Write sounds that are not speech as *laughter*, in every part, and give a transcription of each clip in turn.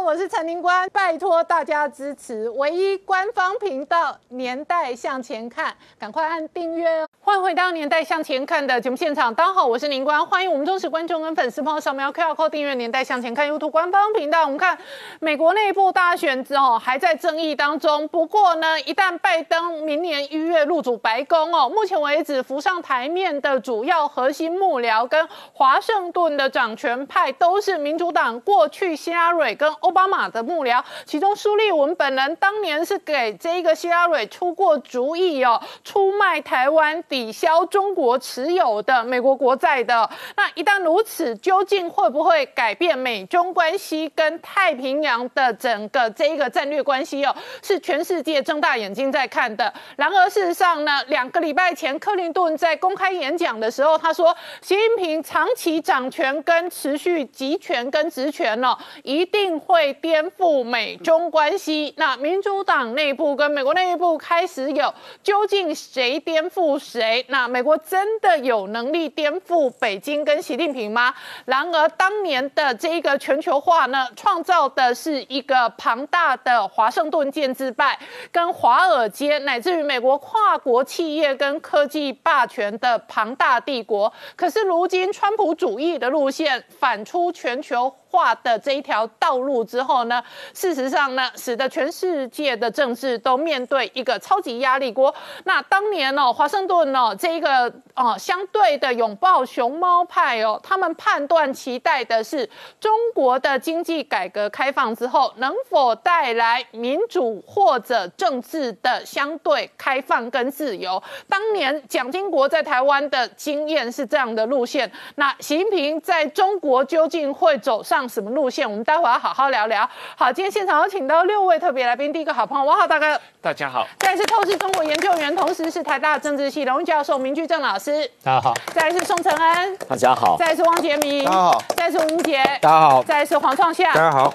我是陈宁官，拜托大家支持唯一官方频道《年代向前看》，赶快按订阅哦。欢迎回到《年代向前看》的节目现场，大家好，我是宁官，欢迎我们忠实观众跟粉丝朋友扫描 QR Code 订阅《年代向前看》YouTube 官方频道。我们看美国内部大选之后还在争议当中，不过呢，一旦拜登明年一月入主白宫哦，目前为止浮上台面的主要核心幕僚跟华盛顿的掌权派都是民主党过去希拉蕊跟奥巴马的幕僚，其中苏利文本人当年是给这一个希拉蕊出过主意哦，出卖台湾。抵消中国持有的美国国债的，那一旦如此，究竟会不会改变美中关系跟太平洋的整个这一个战略关系哦？是全世界睁大眼睛在看的。然而事实上呢，两个礼拜前，克林顿在公开演讲的时候，他说，习近平长期掌权跟持续集权跟职权呢，一定会颠覆美中关系。那民主党内部跟美国内部开始有，究竟谁颠覆谁？那美国真的有能力颠覆北京跟习近平吗？然而，当年的这一个全球化呢，创造的是一个庞大的华盛顿建制派跟华尔街，乃至于美国跨国企业跟科技霸权的庞大帝国。可是，如今川普主义的路线反出全球。化的这一条道路之后呢，事实上呢，使得全世界的政治都面对一个超级压力锅。那当年哦，华盛顿哦，这一个哦，相对的拥抱熊猫派哦，他们判断期待的是中国的经济改革开放之后，能否带来民主或者政治的相对开放跟自由。当年蒋经国在台湾的经验是这样的路线。那习近平在中国究竟会走上？上什么路线？我们待会要好好聊聊。好，今天现场有请到六位特别来宾。第一个好朋友，王浩大哥，大家好。再是透视中国研究员，同时是台大政治系荣誉教授明居正老师，大家好。再是宋承恩，大家好。再是汪杰明，大家好。再是吴杰，大家好。再是黄创夏，大家好。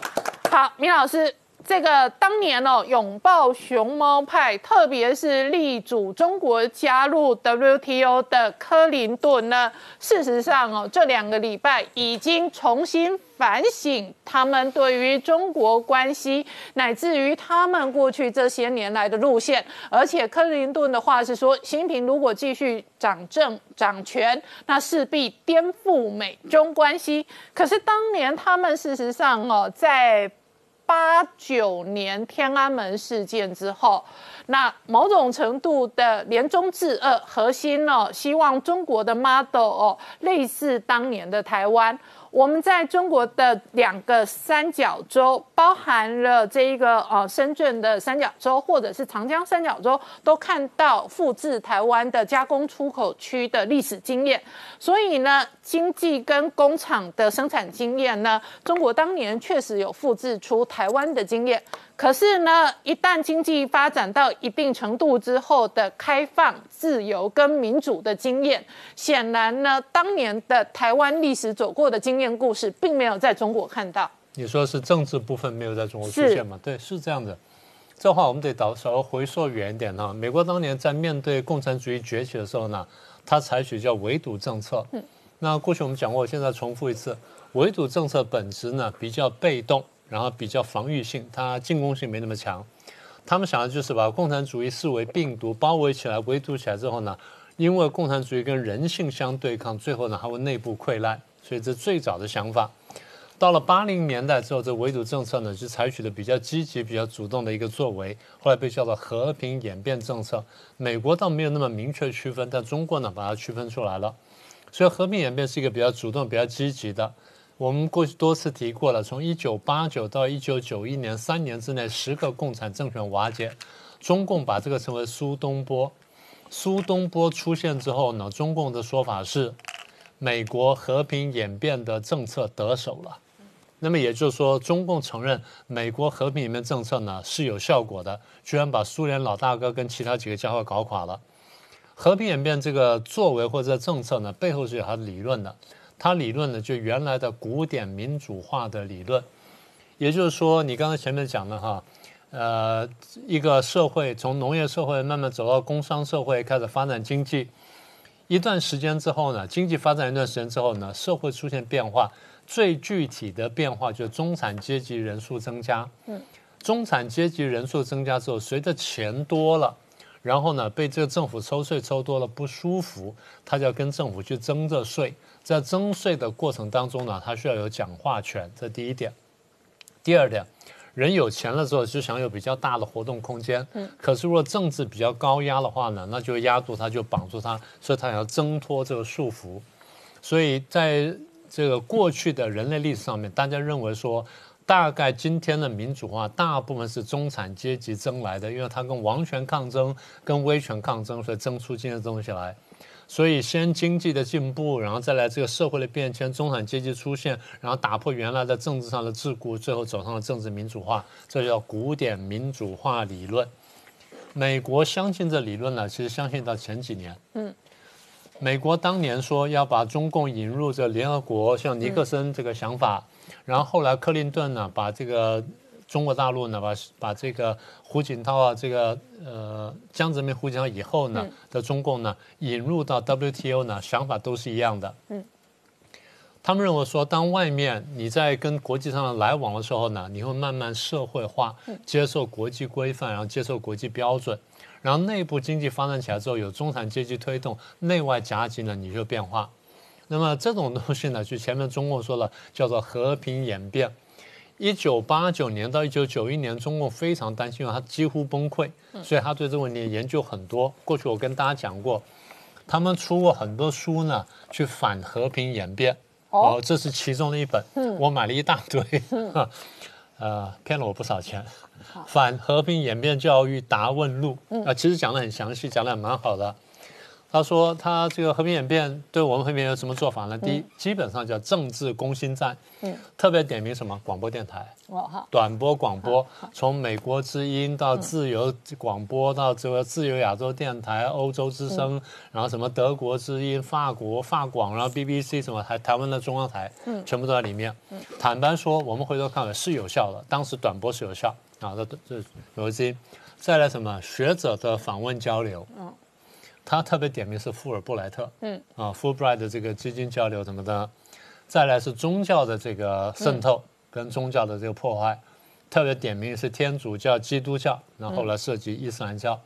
好，明老师。这个当年哦，拥抱熊猫派，特别是力主中国加入 WTO 的克林顿呢，事实上哦，这两个礼拜已经重新反省他们对于中国关系，乃至于他们过去这些年来的路线。而且克林顿的话是说，习近平如果继续掌政掌权，那势必颠覆美中关系。可是当年他们事实上哦，在八九年天安门事件之后，那某种程度的联中制恶核心呢，希望中国的 model 哦，类似当年的台湾。我们在中国的两个三角洲，包含了这一个呃深圳的三角洲，或者是长江三角洲，都看到复制台湾的加工出口区的历史经验。所以呢，经济跟工厂的生产经验呢，中国当年确实有复制出台湾的经验。可是呢，一旦经济发展到一定程度之后的开放、自由跟民主的经验，显然呢，当年的台湾历史走过的经验故事，并没有在中国看到。你说是政治部分没有在中国出现吗？对，是这样的。这话我们得倒稍微回溯远一点哈。美国当年在面对共产主义崛起的时候呢，它采取叫围堵政策。嗯。那过去我们讲过，现在重复一次，围堵政策本质呢比较被动。然后比较防御性，它进攻性没那么强。他们想的就是把共产主义视为病毒，包围起来、围堵起来之后呢，因为共产主义跟人性相对抗，最后呢还会内部溃烂。所以这最早的想法。到了八零年代之后，这围堵政策呢就采取的比较积极、比较主动的一个作为，后来被叫做和平演变政策。美国倒没有那么明确区分，但中国呢把它区分出来了。所以和平演变是一个比较主动、比较积极的。我们过去多次提过了，从一九八九到一九九一年三年之内，十个共产政权瓦解，中共把这个称为苏东波。苏东波出现之后呢，中共的说法是，美国和平演变的政策得手了。那么也就是说，中共承认美国和平演变政策呢是有效果的，居然把苏联老大哥跟其他几个家伙搞垮了。和平演变这个作为或者政策呢，背后是有它的理论的。他理论呢，就原来的古典民主化的理论，也就是说，你刚才前面讲的哈，呃，一个社会从农业社会慢慢走到工商社会，开始发展经济，一段时间之后呢，经济发展一段时间之后呢，社会出现变化，最具体的变化就是中产阶级人数增加。嗯，中产阶级人数增加之后，随着钱多了，然后呢被这个政府抽税抽多了不舒服，他就要跟政府去征这税。在征税的过程当中呢，他需要有讲话权，这第一点。第二点，人有钱了之后就想有比较大的活动空间。嗯。可是如果政治比较高压的话呢，那就压住他，就绑住他，所以他要挣脱这个束缚。所以在这个过去的人类历史上面，大家认为说，大概今天的民主化大部分是中产阶级争来的，因为他跟王权抗争、跟威权抗争，所以争出今天的东西来。所以，先经济的进步，然后再来这个社会的变迁，中产阶级出现，然后打破原来的政治上的桎梏，最后走上了政治民主化，这叫古典民主化理论。美国相信这理论呢，其实相信到前几年。嗯，美国当年说要把中共引入这联合国，像尼克森这个想法，然后后来克林顿呢，把这个。中国大陆呢，把把这个胡锦涛啊，这个呃江泽民、胡锦涛以后呢的中共呢引入到 WTO 呢，想法都是一样的。嗯，他们认为说，当外面你在跟国际上的来往的时候呢，你会慢慢社会化，接受国际规范，然后接受国际标准，然后内部经济发展起来之后，有中产阶级推动，内外夹击呢，你就变化。那么这种东西呢，就前面中共说了，叫做和平演变。一九八九年到一九九一年，中共非常担心，他几乎崩溃，所以他对这个问题研究很多。过去我跟大家讲过，他们出过很多书呢，去反和平演变。哦，这是其中的一本，我买了一大堆，呃，*laughs* 骗了我不少钱。反和平演变教育答问录啊，其实讲的很详细，讲的蛮好的。他说：“他这个和平演变对我们和平有什么做法呢？第一，基本上叫政治攻心战，嗯，特别点名什么？广播电台，哦短波广播，从美国之音到自由广播到这个自由亚洲电台、欧洲之声，然后什么德国之音、法国法广，然后 BBC 什么台台湾的中央台，嗯，全部都在里面。嗯，坦白说，我们回头看是有效的，当时短波是有效啊，这这有一些。再来什么？学者的访问交流，嗯。”他特别点名是富尔布莱特，嗯。啊，Fulbright 的这个基金交流什么的，再来是宗教的这个渗透跟宗教的这个破坏，特别点名是天主教、基督教，然后来涉及伊斯兰教，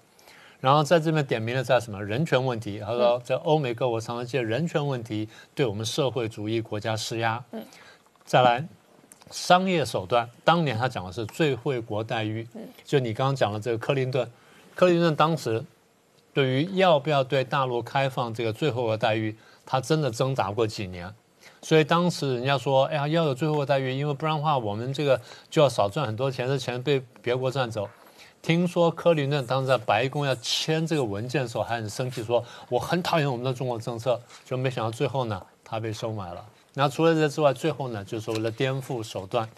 然后在这边点名的在什么？人权问题？他说在欧美各国常常借人权问题对我们社会主义国家施压，嗯，再来商业手段，当年他讲的是最惠国待遇，嗯，就你刚刚讲的这个克林顿，克林顿当时。对于要不要对大陆开放这个最后的待遇，他真的挣扎过几年，所以当时人家说，哎呀，要有最后的待遇，因为不然的话，我们这个就要少赚很多钱，这钱被别国赚走。听说克林顿当时在白宫要签这个文件的时候，还很生气，说我很讨厌我们的中国政策，就没想到最后呢，他被收买了。那除了这之外，最后呢，就是为了颠覆手段，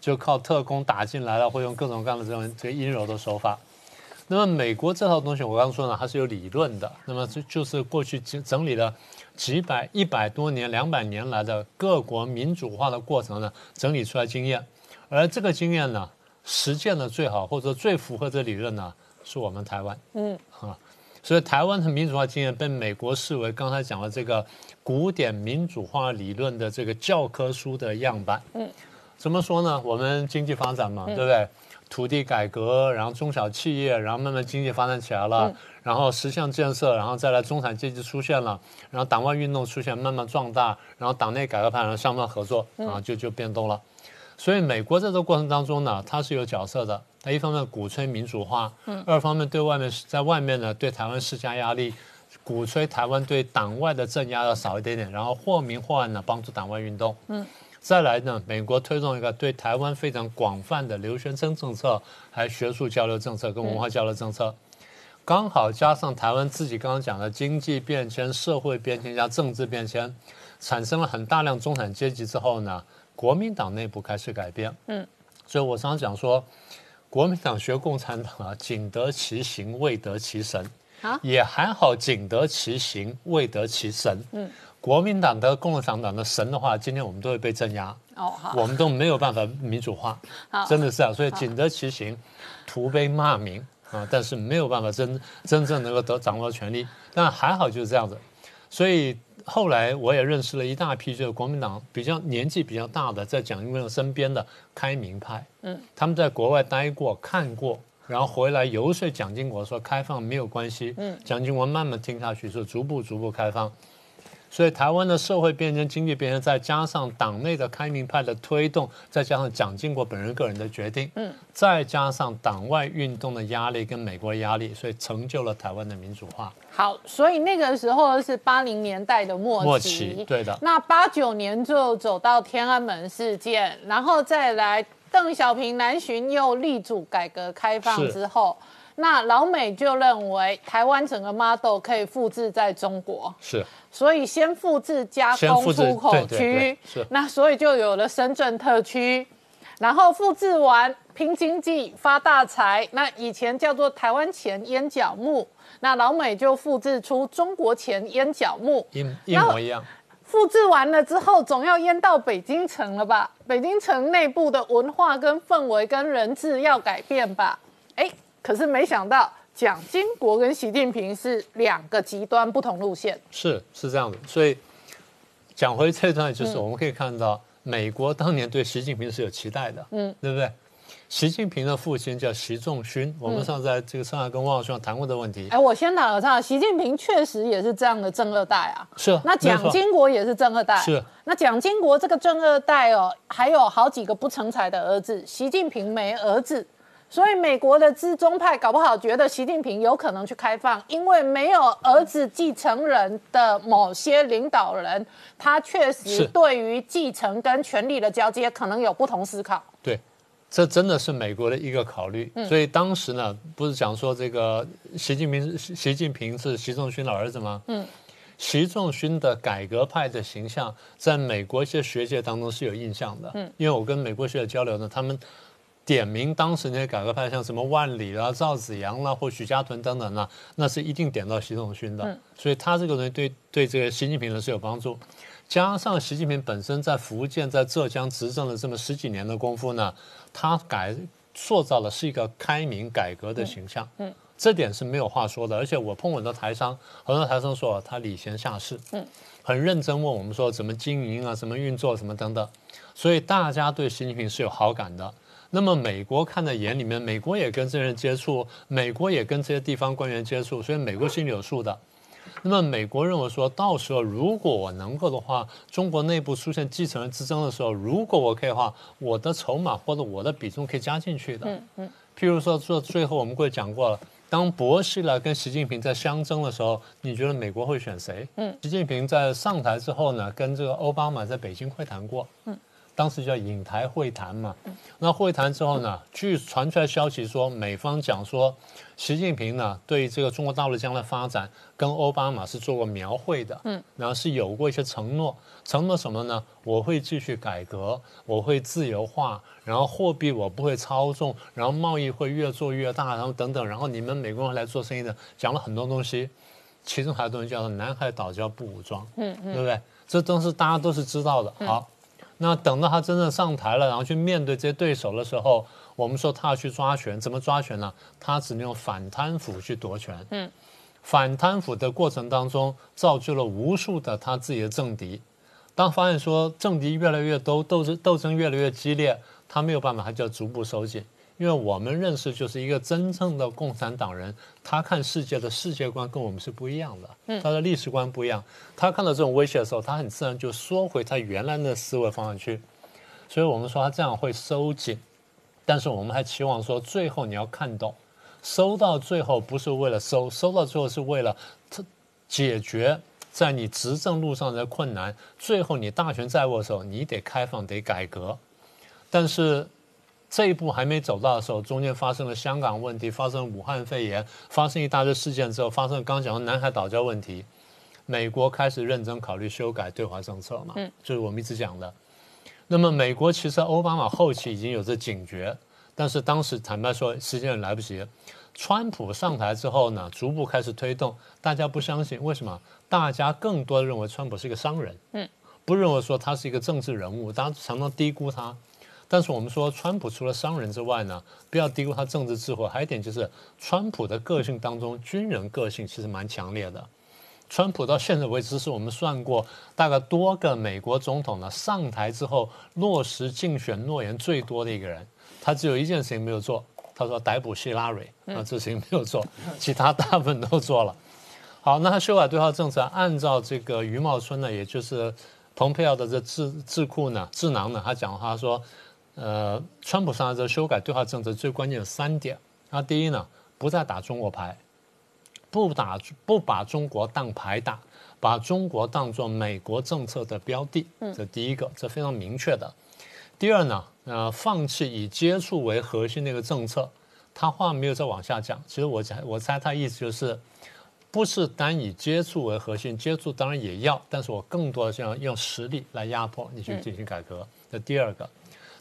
就靠特工打进来了，会用各种各样的这种这个阴柔的手法。那么美国这套东西，我刚刚说呢，它是有理论的。那么就就是过去整整理了几百、一百多年、两百年来的各国民主化的过程呢，整理出来经验。而这个经验呢，实践的最好或者最符合这理论呢，是我们台湾。嗯，啊，所以台湾的民主化经验被美国视为刚才讲的这个古典民主化理论的这个教科书的样板。嗯，怎么说呢？我们经济发展嘛，对不对？土地改革，然后中小企业，然后慢慢经济发展起来了，然后十项建设，然后再来中产阶级出现了，然后党外运动出现，慢慢壮大，然后党内改革派，然后相互合作，啊，就就变动了。所以美国在这个过程当中呢，它是有角色的。它一方面鼓吹民主化，二方面对外面在外面呢对台湾施加压力，鼓吹台湾对党外的镇压要少一点点，然后或明或暗的帮助党外运动。嗯。再来呢，美国推动一个对台湾非常广泛的留学生政策，还有学术交流政策跟文化交流政策，刚好加上台湾自己刚刚讲的经济变迁、社会变迁加政治变迁，产生了很大量中产阶级之后呢，国民党内部开始改变。嗯，所以我常常讲说，国民党学共产党啊，仅得其形，未得其神。也还好，仅得其形，未得其神。嗯。国民党的共产党的神的话，今天我们都会被镇压，哦，好，我们都没有办法民主化，*laughs* 真的是啊，所以仅得其行，徒被骂名啊，但是没有办法真真正能够得掌握权力，但还好就是这样子，所以后来我也认识了一大批就是国民党比较年纪比较大的，在蒋经国身边的开明派，嗯，他们在国外待过看过，然后回来游说蒋经国说开放没有关系，嗯，蒋经国慢慢听下去，说逐步逐步开放。所以台湾的社会变迁、经济变迁，再加上党内的开明派的推动，再加上蒋经国本人个人的决定，嗯，再加上党外运动的压力跟美国压力，所以成就了台湾的民主化。好，所以那个时候是八零年代的末末期，对的。那八九年就走到天安门事件，然后再来邓小平南巡又力主改革开放之后。那老美就认为台湾整个 model 可以复制在中国，是，所以先复制加工出口区，是，那所以就有了深圳特区，然后复制完拼经济发大财，那以前叫做台湾钱烟角木，那老美就复制出中国钱烟角木，一一模一样，复制完了之后总要淹到北京城了吧？北京城内部的文化跟氛围跟人质要改变吧？哎。可是没想到，蒋经国跟习近平是两个极端不同路线。是是这样的，所以讲回这段，就是我们可以看到，美国当年对习近平是有期待的，嗯，对不对？习近平的父亲叫习仲勋，我们上次在这个上海跟汪老兄谈过的问题。哎，我先打个岔，习近平确实也是这样的正二代啊。是。那蒋经国也是正二代。是。那蒋经国这个正二代哦，还有好几个不成才的儿子，习近平没儿子。所以美国的资中派搞不好觉得习近平有可能去开放，因为没有儿子继承人的某些领导人，他确实对于继承跟权力的交接可能有不同思考。对，这真的是美国的一个考虑。所以当时呢，不是讲说这个习近平习近平是习仲勋的儿子吗？嗯，习仲勋的改革派的形象在美国一些学界当中是有印象的。嗯，因为我跟美国学者交流呢，他们。点名当时那些改革派，像什么万里啦、赵子阳啦或许家屯等等啦，那是一定点到习仲勋的。所以他这个人对对这个习近平呢是有帮助。加上习近平本身在福建、在浙江执政了这么十几年的功夫呢，他改塑造的是一个开明改革的形象。嗯，这点是没有话说的。而且我碰很多台商，很多台商说他礼贤下士，嗯，很认真问我们说怎么经营啊、怎么运作、什么等等。所以大家对习近平是有好感的。那么美国看在眼里面，美国也跟这些人接触，美国也跟这些地方官员接触，所以美国心里有数的。那么美国认为说，到时候如果我能够的话，中国内部出现继承人之争的时候，如果我可以的话，我的筹码或者我的比重可以加进去的。嗯嗯。譬如说，做最后我们会讲过了，当薄熙来跟习近平在相争的时候，你觉得美国会选谁？嗯。习近平在上台之后呢，跟这个奥巴马在北京会谈过。嗯。当时叫引台会谈嘛，那会谈之后呢，据传出来消息说，美方讲说，习近平呢对这个中国大陆将来发展跟奥巴马是做过描绘的，嗯，然后是有过一些承诺，承诺什么呢？我会继续改革，我会自由化，然后货币我不会操纵，然后贸易会越做越大，然后等等，然后你们美国人来做生意的，讲了很多东西，其中还有东西叫做南海岛礁不武装，嗯嗯，对不对？这都是大家都是知道的，好。那等到他真正上台了，然后去面对这些对手的时候，我们说他要去抓权，怎么抓权呢？他只能用反贪腐去夺权。嗯，反贪腐的过程当中，造就了无数的他自己的政敌。当发现说政敌越来越多，斗争斗争越来越激烈，他没有办法，他就要逐步收紧。因为我们认识就是一个真正的共产党人，他看世界的世界观跟我们是不一样的，他的历史观不一样。他看到这种威胁的时候，他很自然就缩回他原来的思维方向去。所以我们说他这样会收紧，但是我们还期望说最后你要看懂，收到最后不是为了收，收到最后是为了他解决在你执政路上的困难。最后你大权在握的时候，你得开放，得改革，但是。这一步还没走到的时候，中间发生了香港问题，发生武汉肺炎，发生一大堆事件之后，发生刚刚讲的南海岛礁问题，美国开始认真考虑修改对华政策嘛，嗯，就是我们一直讲的。那么美国其实奥巴马后期已经有着警觉，但是当时坦白说时间也来不及。川普上台之后呢，逐步开始推动，大家不相信，为什么？大家更多的认为川普是一个商人，嗯，不认为说他是一个政治人物，大家常常低估他。但是我们说，川普除了商人之外呢，不要低估他政治智慧。还有一点就是，川普的个性当中，军人个性其实蛮强烈的。川普到现在为止是我们算过大概多个美国总统呢上台之后落实竞选诺言最多的一个人，他只有一件事情没有做，他说逮捕希拉蕊，啊这事情没有做，*laughs* 其他大部分都做了。好，那他修改对话政策，按照这个余茂春呢，也就是蓬佩奥的这智智库呢智囊呢，他讲话说，呃，川普上来之后修改对华政策最关键的三点，那第一呢，不再打中国牌。不打不把中国当牌打，把中国当做美国政策的标的，这第一个，这非常明确的。第二呢，呃，放弃以接触为核心的一个政策。他话没有再往下讲，其实我猜我猜他意思就是，不是单以接触为核心，接触当然也要，但是我更多的是要用实力来压迫你去进行改革。这第二个，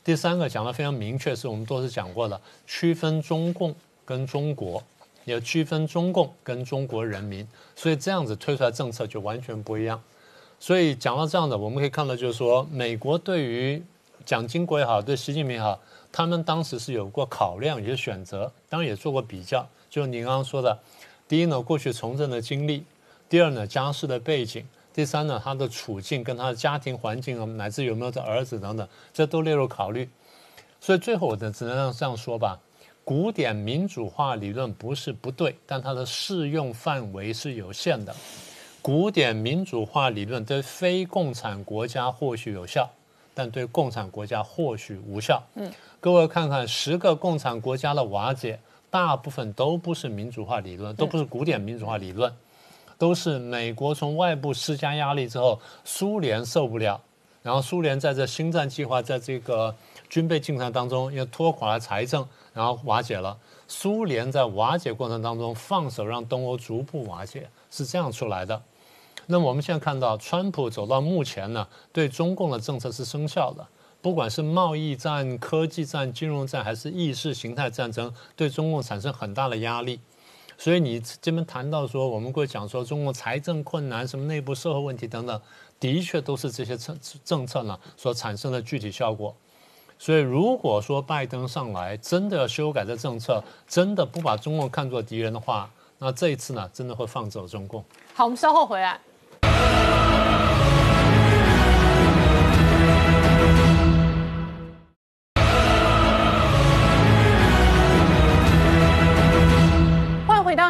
第三个讲的非常明确，是我们多次讲过的，区分中共跟中国。也区分中共跟中国人民，所以这样子推出来政策就完全不一样。所以讲到这样的，我们可以看到，就是说，美国对于蒋经国也好，对习近平也好，他们当时是有过考量，有些选择，当然也做过比较。就您刚刚说的，第一呢，过去从政的经历；第二呢，家世的背景；第三呢，他的处境跟他的家庭环境啊，乃至有没有这儿子等等，这都列入考虑。所以最后我只能这样说吧。古典民主化理论不是不对，但它的适用范围是有限的。古典民主化理论对非共产国家或许有效，但对共产国家或许无效。嗯，各位看看十个共产国家的瓦解，大部分都不是民主化理论，都不是古典民主化理论，都是美国从外部施加压力之后，苏联受不了，然后苏联在这新战计划，在这个军备竞赛当中，又拖垮了财政。然后瓦解了，苏联在瓦解过程当中放手让东欧逐步瓦解，是这样出来的。那么我们现在看到，川普走到目前呢，对中共的政策是生效的，不管是贸易战、科技战、金融战，还是意识形态战争，对中共产生很大的压力。所以你这边谈到说，我们会讲说中共财政困难、什么内部社会问题等等，的确都是这些政政策呢所产生的具体效果。所以，如果说拜登上来真的要修改这政策，真的不把中共看作敌人的话，那这一次呢，真的会放走中共。好，我们稍后回来。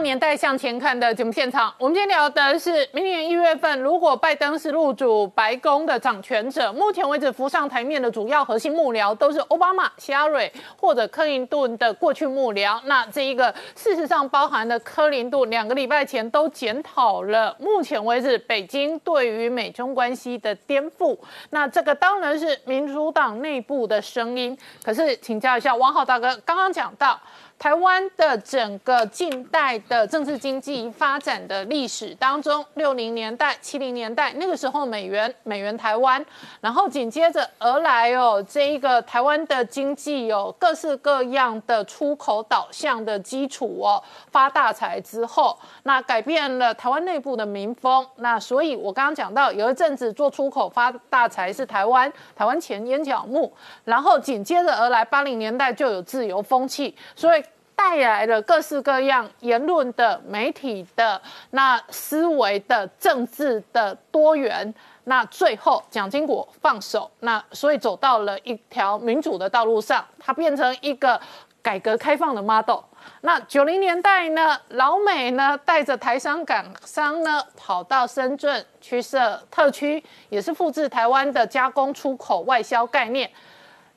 年代向前看的节目现场，我们今天聊的是明年一月份，如果拜登是入主白宫的掌权者，目前为止浮上台面的主要核心幕僚都是奥巴马、希拉蕊或者克林顿的过去幕僚。那这一个事实上包含了克林顿两个礼拜前都检讨了目前为止北京对于美中关系的颠覆。那这个当然是民主党内部的声音。可是请教一下王浩大哥，刚刚讲到。台湾的整个近代的政治经济发展的历史当中，六零年代、七零年代那个时候，美元美元台湾，然后紧接着而来哦，这一个台湾的经济有各式各样的出口导向的基础哦，发大财之后，那改变了台湾内部的民风。那所以我刚刚讲到，有一阵子做出口发大财是台湾台湾前烟角木，然后紧接着而来八零年代就有自由风气，所以。带来了各式各样言论的媒体的那思维的政治的多元，那最后蒋经国放手，那所以走到了一条民主的道路上，它变成一个改革开放的 model。那九零年代呢，老美呢带着台商港商呢跑到深圳去设特区，也是复制台湾的加工出口外销概念。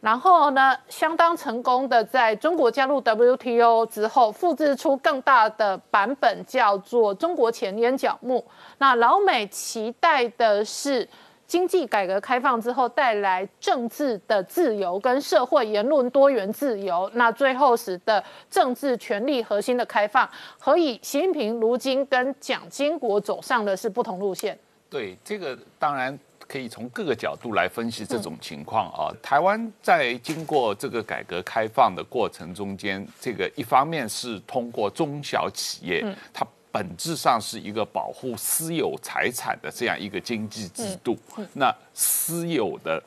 然后呢，相当成功的，在中国加入 WTO 之后，复制出更大的版本，叫做中国前烟角木。那老美期待的是经济改革开放之后带来政治的自由跟社会言论多元自由，那最后使得政治权力核心的开放。何以习近平如今跟蒋经国走上的是不同路线？对，这个当然。可以从各个角度来分析这种情况啊。台湾在经过这个改革开放的过程中间，这个一方面是通过中小企业，它本质上是一个保护私有财产的这样一个经济制度。那私有的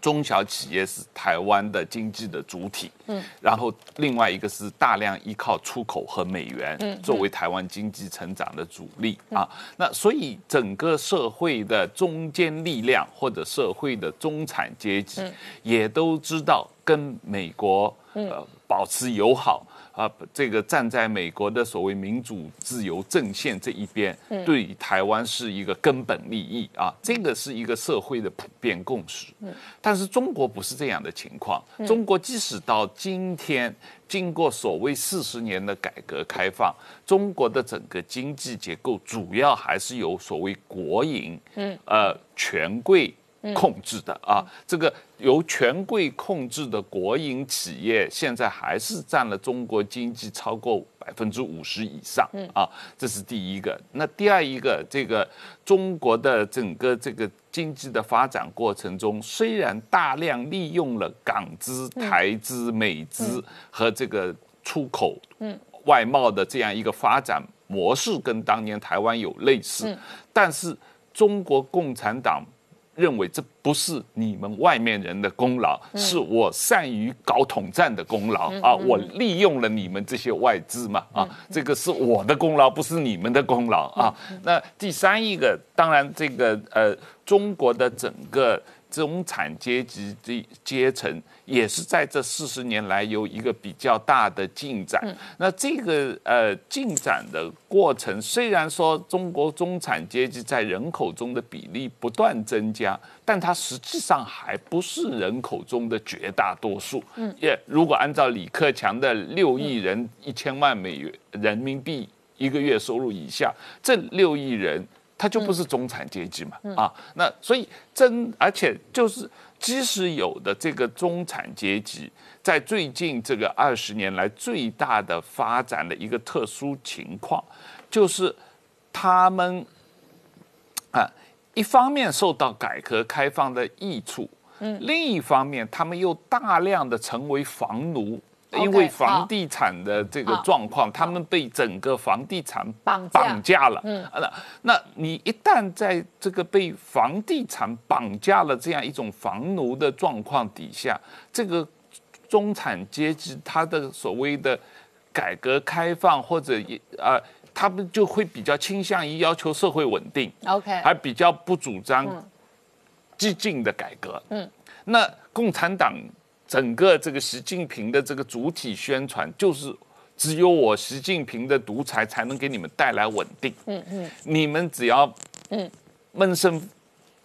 中小企业是台湾的经济的主体，嗯，然后另外一个是大量依靠出口和美元，嗯，作为台湾经济成长的主力啊。那所以整个社会的中坚力量或者社会的中产阶级，也都知道跟美国呃保持友好。啊，这个站在美国的所谓民主自由阵线这一边，对台湾是一个根本利益啊，这个是一个社会的普遍共识。但是中国不是这样的情况，中国即使到今天，经过所谓四十年的改革开放，中国的整个经济结构主要还是由所谓国营，嗯，呃，权贵。控制的啊，这个由权贵控制的国营企业，现在还是占了中国经济超过百分之五十以上啊，这是第一个。那第二一个，这个中国的整个这个经济的发展过程中，虽然大量利用了港资、台资、美资和这个出口、外贸的这样一个发展模式，跟当年台湾有类似，但是中国共产党。认为这不是你们外面人的功劳，是我善于搞统战的功劳啊！我利用了你们这些外资嘛啊，这个是我的功劳，不是你们的功劳啊。那第三一个，当然这个呃，中国的整个。中产阶级的阶层也是在这四十年来有一个比较大的进展。那这个呃进展的过程，虽然说中国中产阶级在人口中的比例不断增加，但它实际上还不是人口中的绝大多数。嗯，也如果按照李克强的六亿人一千万美元人民币一个月收入以下，这六亿人。它就不是中产阶级嘛啊，那所以真而且就是即使有的这个中产阶级，在最近这个二十年来最大的发展的一个特殊情况，就是他们啊一方面受到改革开放的益处，嗯，另一方面他们又大量的成为房奴。因为房地产的这个状况，他们被整个房地产绑绑架了。嗯，那那你一旦在这个被房地产绑架了这样一种房奴的状况底下，这个中产阶级他的所谓的改革开放或者也啊，他们就会比较倾向于要求社会稳定。OK，还比较不主张激进的改革。嗯，那共产党。整个这个习近平的这个主体宣传，就是只有我习近平的独裁才能给你们带来稳定。嗯嗯，你们只要嗯闷声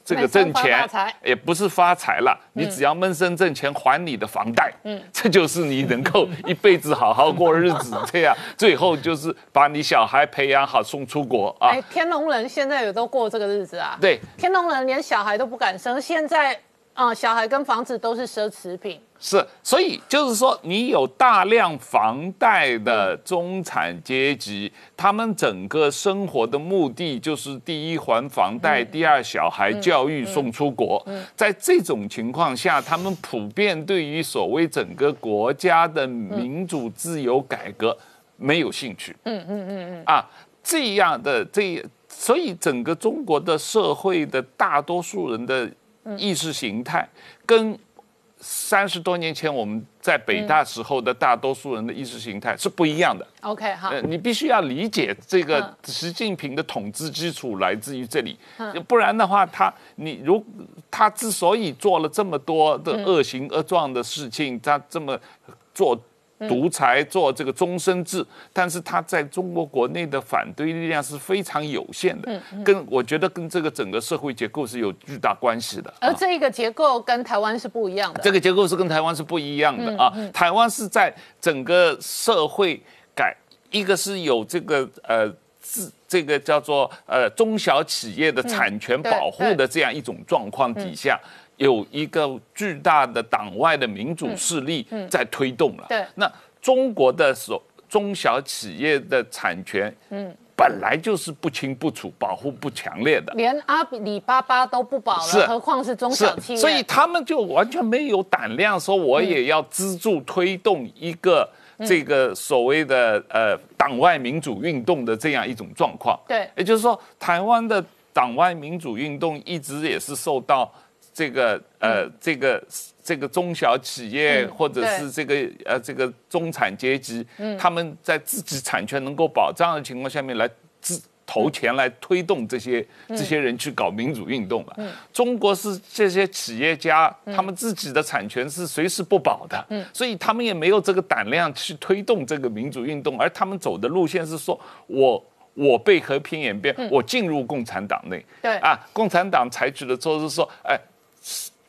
这个挣钱，也不是发财了。你只要闷声挣钱还你的房贷，嗯，这就是你能够一辈子好好过日子。这样 *laughs* 最后就是把你小孩培养好送出国啊。哎，天龙人现在也都过这个日子啊？对，天龙人连小孩都不敢生，现在啊，小孩跟房子都是奢侈品。是，所以就是说，你有大量房贷的中产阶级，他们整个生活的目的就是第一还房贷，第二小孩教育送出国。在这种情况下，他们普遍对于所谓整个国家的民主自由改革没有兴趣。嗯嗯嗯嗯。啊，这样的这，所以整个中国的社会的大多数人的意识形态跟。三十多年前我们在北大时候的大多数人的意识形态是不一样的。OK，好，你必须要理解这个习近平的统治基础来自于这里，不然的话，他你如他之所以做了这么多的恶行恶状的事情，他这么做。独裁做这个终身制，但是他在中国国内的反对力量是非常有限的，跟我觉得跟这个整个社会结构是有巨大关系的。而这一个结构跟台湾是不一样的。这个结构是跟台湾是不一样的啊，台湾是在整个社会改，一个是有这个呃自这个叫做呃中小企业的产权保护的这样一种状况底下。有一个巨大的党外的民主势力在推动了。对，那中国的所中小企业的产权，嗯，本来就是不清不楚、保护不强烈的，连阿里巴巴都不保了，何况是中小企业？所以他们就完全没有胆量说，我也要资助推动一个这个所谓的呃党外民主运动的这样一种状况。对，也就是说，台湾的党外民主运动一直也是受到。这个呃这个这个中小企业或者是这个呃这个中产阶级，他们在自己产权能够保障的情况下面来自。投钱来推动这些这些人去搞民主运动了？中国是这些企业家，他们自己的产权是随时不保的，所以他们也没有这个胆量去推动这个民主运动，而他们走的路线是说，我我被和平演变，我进入共产党内，对。啊，共产党采取的措施说，哎。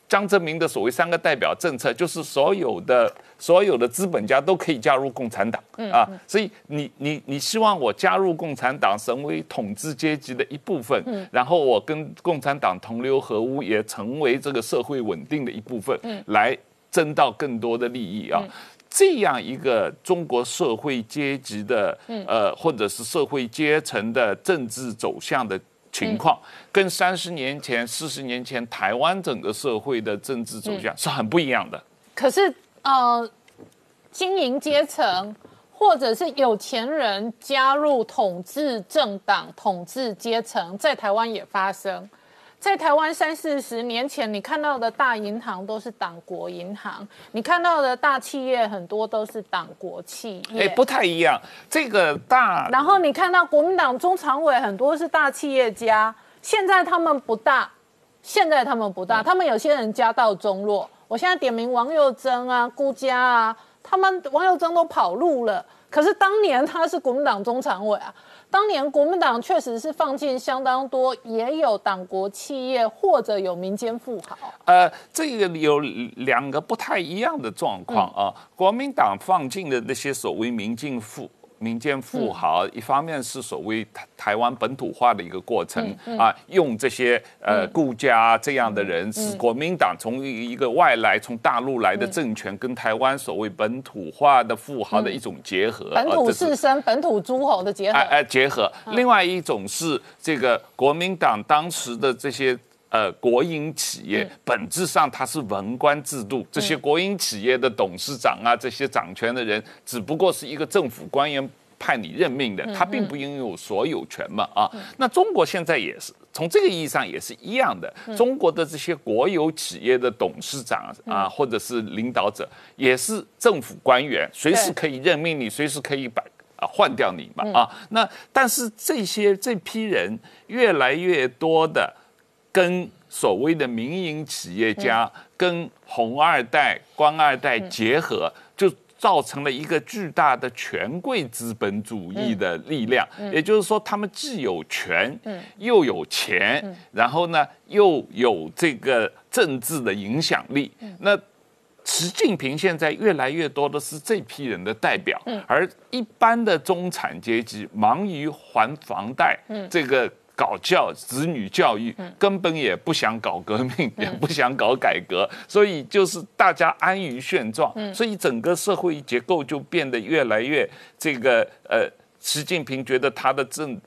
江泽民的所谓三个代表政策，就是所有的所有的资本家都可以加入共产党啊，所以你你你希望我加入共产党，成为统治阶级的一部分，然后我跟共产党同流合污，也成为这个社会稳定的一部分，来争到更多的利益啊。这样一个中国社会阶级的呃，或者是社会阶层的政治走向的。情况跟三十年前、四十年前台湾整个社会的政治走向是很不一样的。可是，呃，经营阶层或者是有钱人加入统治政党、统治阶层，在台湾也发生。在台湾三四十年前，你看到的大银行都是党国银行，你看到的大企业很多都是党国企业，哎，不太一样。这个大，然后你看到国民党中常委很多是大企业家，现在他们不大，现在他们不大，他们有些人家道中落。我现在点名王佑珍啊、顾家啊，他们王佑珍都跑路了，可是当年他是国民党中常委啊。当年国民党确实是放进相当多，也有党国企业或者有民间富豪。呃，这个有两个不太一样的状况啊。国民党放进的那些所谓民进富。民间富豪，一方面是所谓台台湾本土化的一个过程啊，用这些呃顾家这样的人，是国民党从一个外来从大陆来的政权跟台湾所谓本土化的富豪的一种结合，本土士绅、本土诸侯的结合，哎结合。另外一种是这个国民党当时的这些。呃，国营企业本质上它是文官制度，这些国营企业的董事长啊，这些掌权的人，只不过是一个政府官员派你任命的，他并不拥有所有权嘛啊。那中国现在也是从这个意义上也是一样的，中国的这些国有企业的董事长啊，或者是领导者，也是政府官员，随时可以任命你，随时可以把啊换掉你嘛啊。那但是这些这批人越来越多的。跟所谓的民营企业家、跟红二代、官二代结合，就造成了一个巨大的权贵资本主义的力量。也就是说，他们既有权，又有钱，然后呢，又有这个政治的影响力。那习近平现在越来越多的是这批人的代表，而一般的中产阶级忙于还房贷，这个。搞教子女教育，根本也不想搞革命，也不想搞改革，所以就是大家安于现状，所以整个社会结构就变得越来越这个呃，习近平觉得他的政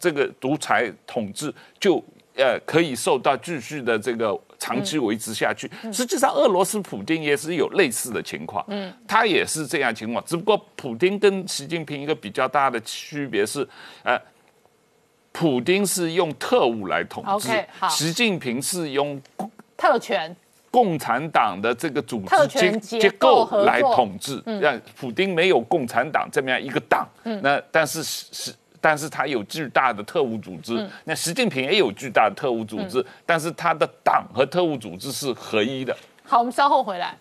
这个独裁统治就呃可以受到继续的这个长期维持下去。实际上，俄罗斯普京也是有类似的情况，嗯，他也是这样情况，只不过普京跟习近平一个比较大的区别是，呃。普丁是用特务来统治，习近平是用特权共产党的这个组织结结构来统治。让普京没有共产党这么样一个党，那但是是但是他有巨大的特务组织。那习近平也有巨大的特务组织，但是他的党和特务组织是合一的。好，我们稍后回来。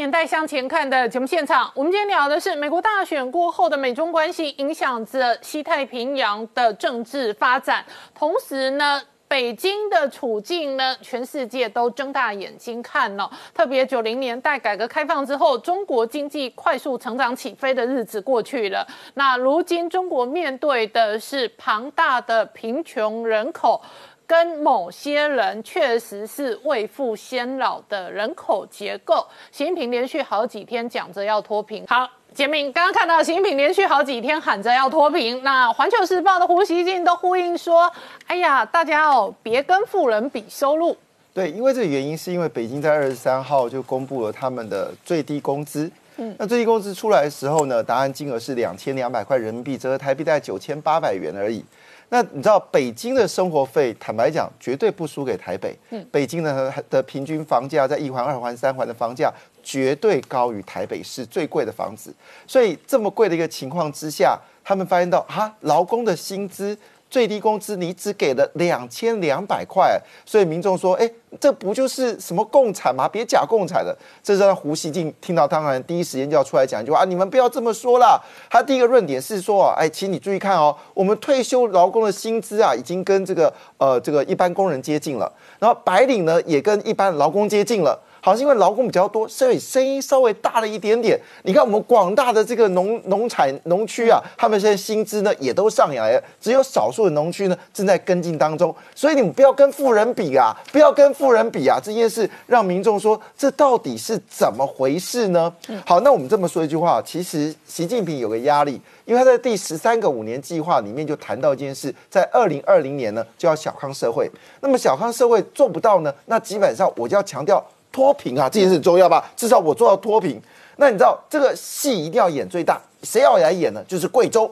年代向前看的节目现场，我们今天聊的是美国大选过后的美中关系影响着西太平洋的政治发展。同时呢，北京的处境呢，全世界都睁大眼睛看了。特别九零年代改革开放之后，中国经济快速成长起飞的日子过去了。那如今中国面对的是庞大的贫穷人口。跟某些人确实是未富先老的人口结构，习近平连续好几天讲着要脱贫。好，杰明刚刚看到习近平连续好几天喊着要脱贫，那《环球时报》的胡锡进都呼应说：“哎呀，大家哦，别跟富人比收入。”对，因为这个原因是因为北京在二十三号就公布了他们的最低工资。嗯那最低工资出来的时候呢，答案金额是两千两百块人民币，折合台币大概九千八百元而已。那你知道北京的生活费，坦白讲，绝对不输给台北。北京的的平均房价在一环、二环、三环的房价绝对高于台北市最贵的房子。所以这么贵的一个情况之下，他们发现到啊，劳工的薪资。最低工资你只给了两千两百块，所以民众说：“哎，这不就是什么共产吗？别假共产了。”这让胡锡进听到，当然第一时间就要出来讲一句话：“啊，你们不要这么说啦。”他第一个论点是说：“哎，请你注意看哦，我们退休劳工的薪资啊，已经跟这个呃这个一般工人接近了，然后白领呢也跟一般劳工接近了。”好，是因为劳工比较多，所以声音稍微大了一点点。你看我们广大的这个农农产农区啊，他们现在薪资呢也都上来了，只有少数的农区呢正在跟进当中。所以你们不要跟富人比啊，不要跟富人比啊，这件事让民众说这到底是怎么回事呢？好，那我们这么说一句话，其实习近平有个压力，因为他在第十三个五年计划里面就谈到一件事，在二零二零年呢就要小康社会。那么小康社会做不到呢，那基本上我就要强调。脱贫啊，这件事很重要吧？至少我做到脱贫。那你知道这个戏一定要演最大，谁要来演呢？就是贵州。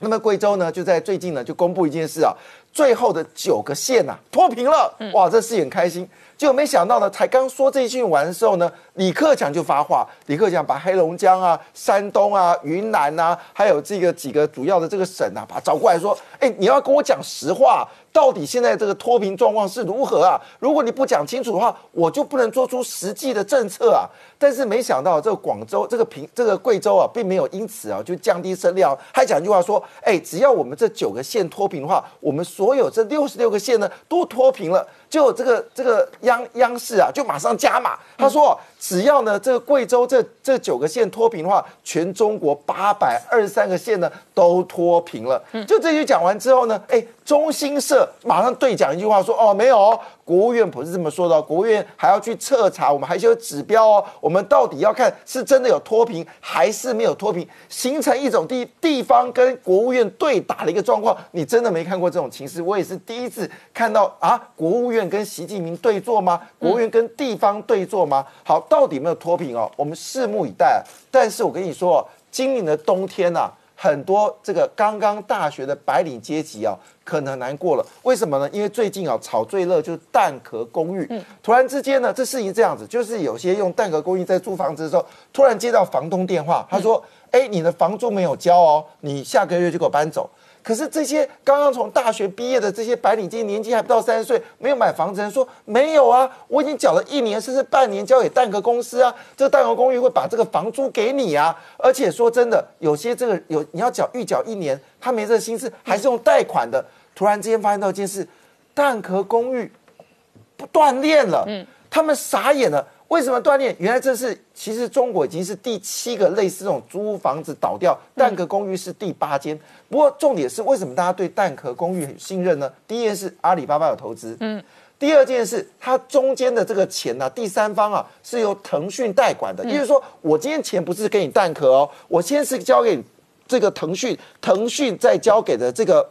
那么贵州呢，就在最近呢，就公布一件事啊，最后的九个县呐脱贫了。哇，这事很开心。结果没想到呢，才刚说这一句完的时候呢，李克强就发话，李克强把黑龙江啊、山东啊、云南啊，还有这个几个主要的这个省啊，把他找过来说，哎，你要跟我讲实话。到底现在这个脱贫状况是如何啊？如果你不讲清楚的话，我就不能做出实际的政策啊。但是没想到这个广州、这个平、这个贵州啊，并没有因此啊就降低声量，还讲一句话说：哎，只要我们这九个县脱贫的话，我们所有这六十六个县呢都脱贫了。就这个这个央央视啊，就马上加码，他说只要呢这个贵州这这九个县脱贫的话，全中国八百二十三个县呢都脱贫了。就这句讲完之后呢，哎。中新社马上对讲一句话说：“哦，没有，国务院不是这么说的。国务院还要去彻查，我们还是有指标哦。我们到底要看是真的有脱贫还是没有脱贫，形成一种地地方跟国务院对打的一个状况。你真的没看过这种情势？我也是第一次看到啊！国务院跟习近平对坐吗？国务院跟地方对坐吗？好，到底有没有脱贫哦？我们拭目以待。但是我跟你说，今年的冬天呐。”很多这个刚刚大学的白领阶级啊，可能难过了。为什么呢？因为最近啊，炒最热就是蛋壳公寓。嗯，突然之间呢，这事情这样子，就是有些用蛋壳公寓在租房子的时候，突然接到房东电话，他说：“哎，你的房租没有交哦，你下个月就给我搬走。”可是这些刚刚从大学毕业的这些白领，今年年纪还不到三十岁，没有买房子，人说没有啊，我已经缴了一年甚至半年交给蛋壳公司啊，这个蛋壳公寓会把这个房租给你啊，而且说真的，有些这个有你要缴预缴一年，他没这个心思，还是用贷款的。突然之间发现到一件事，蛋壳公寓不断炼了，嗯，他们傻眼了。为什么断裂？原来这是其实中国已经是第七个类似这种租房子倒掉，蛋壳公寓是第八间。不过重点是为什么大家对蛋壳公寓很信任呢？第一件事阿里巴巴有投资，嗯，第二件事它中间的这个钱呢，第三方啊是由腾讯代管的，也就是说我今天钱不是给你蛋壳哦，我先是交给这个腾讯，腾讯再交给的这个。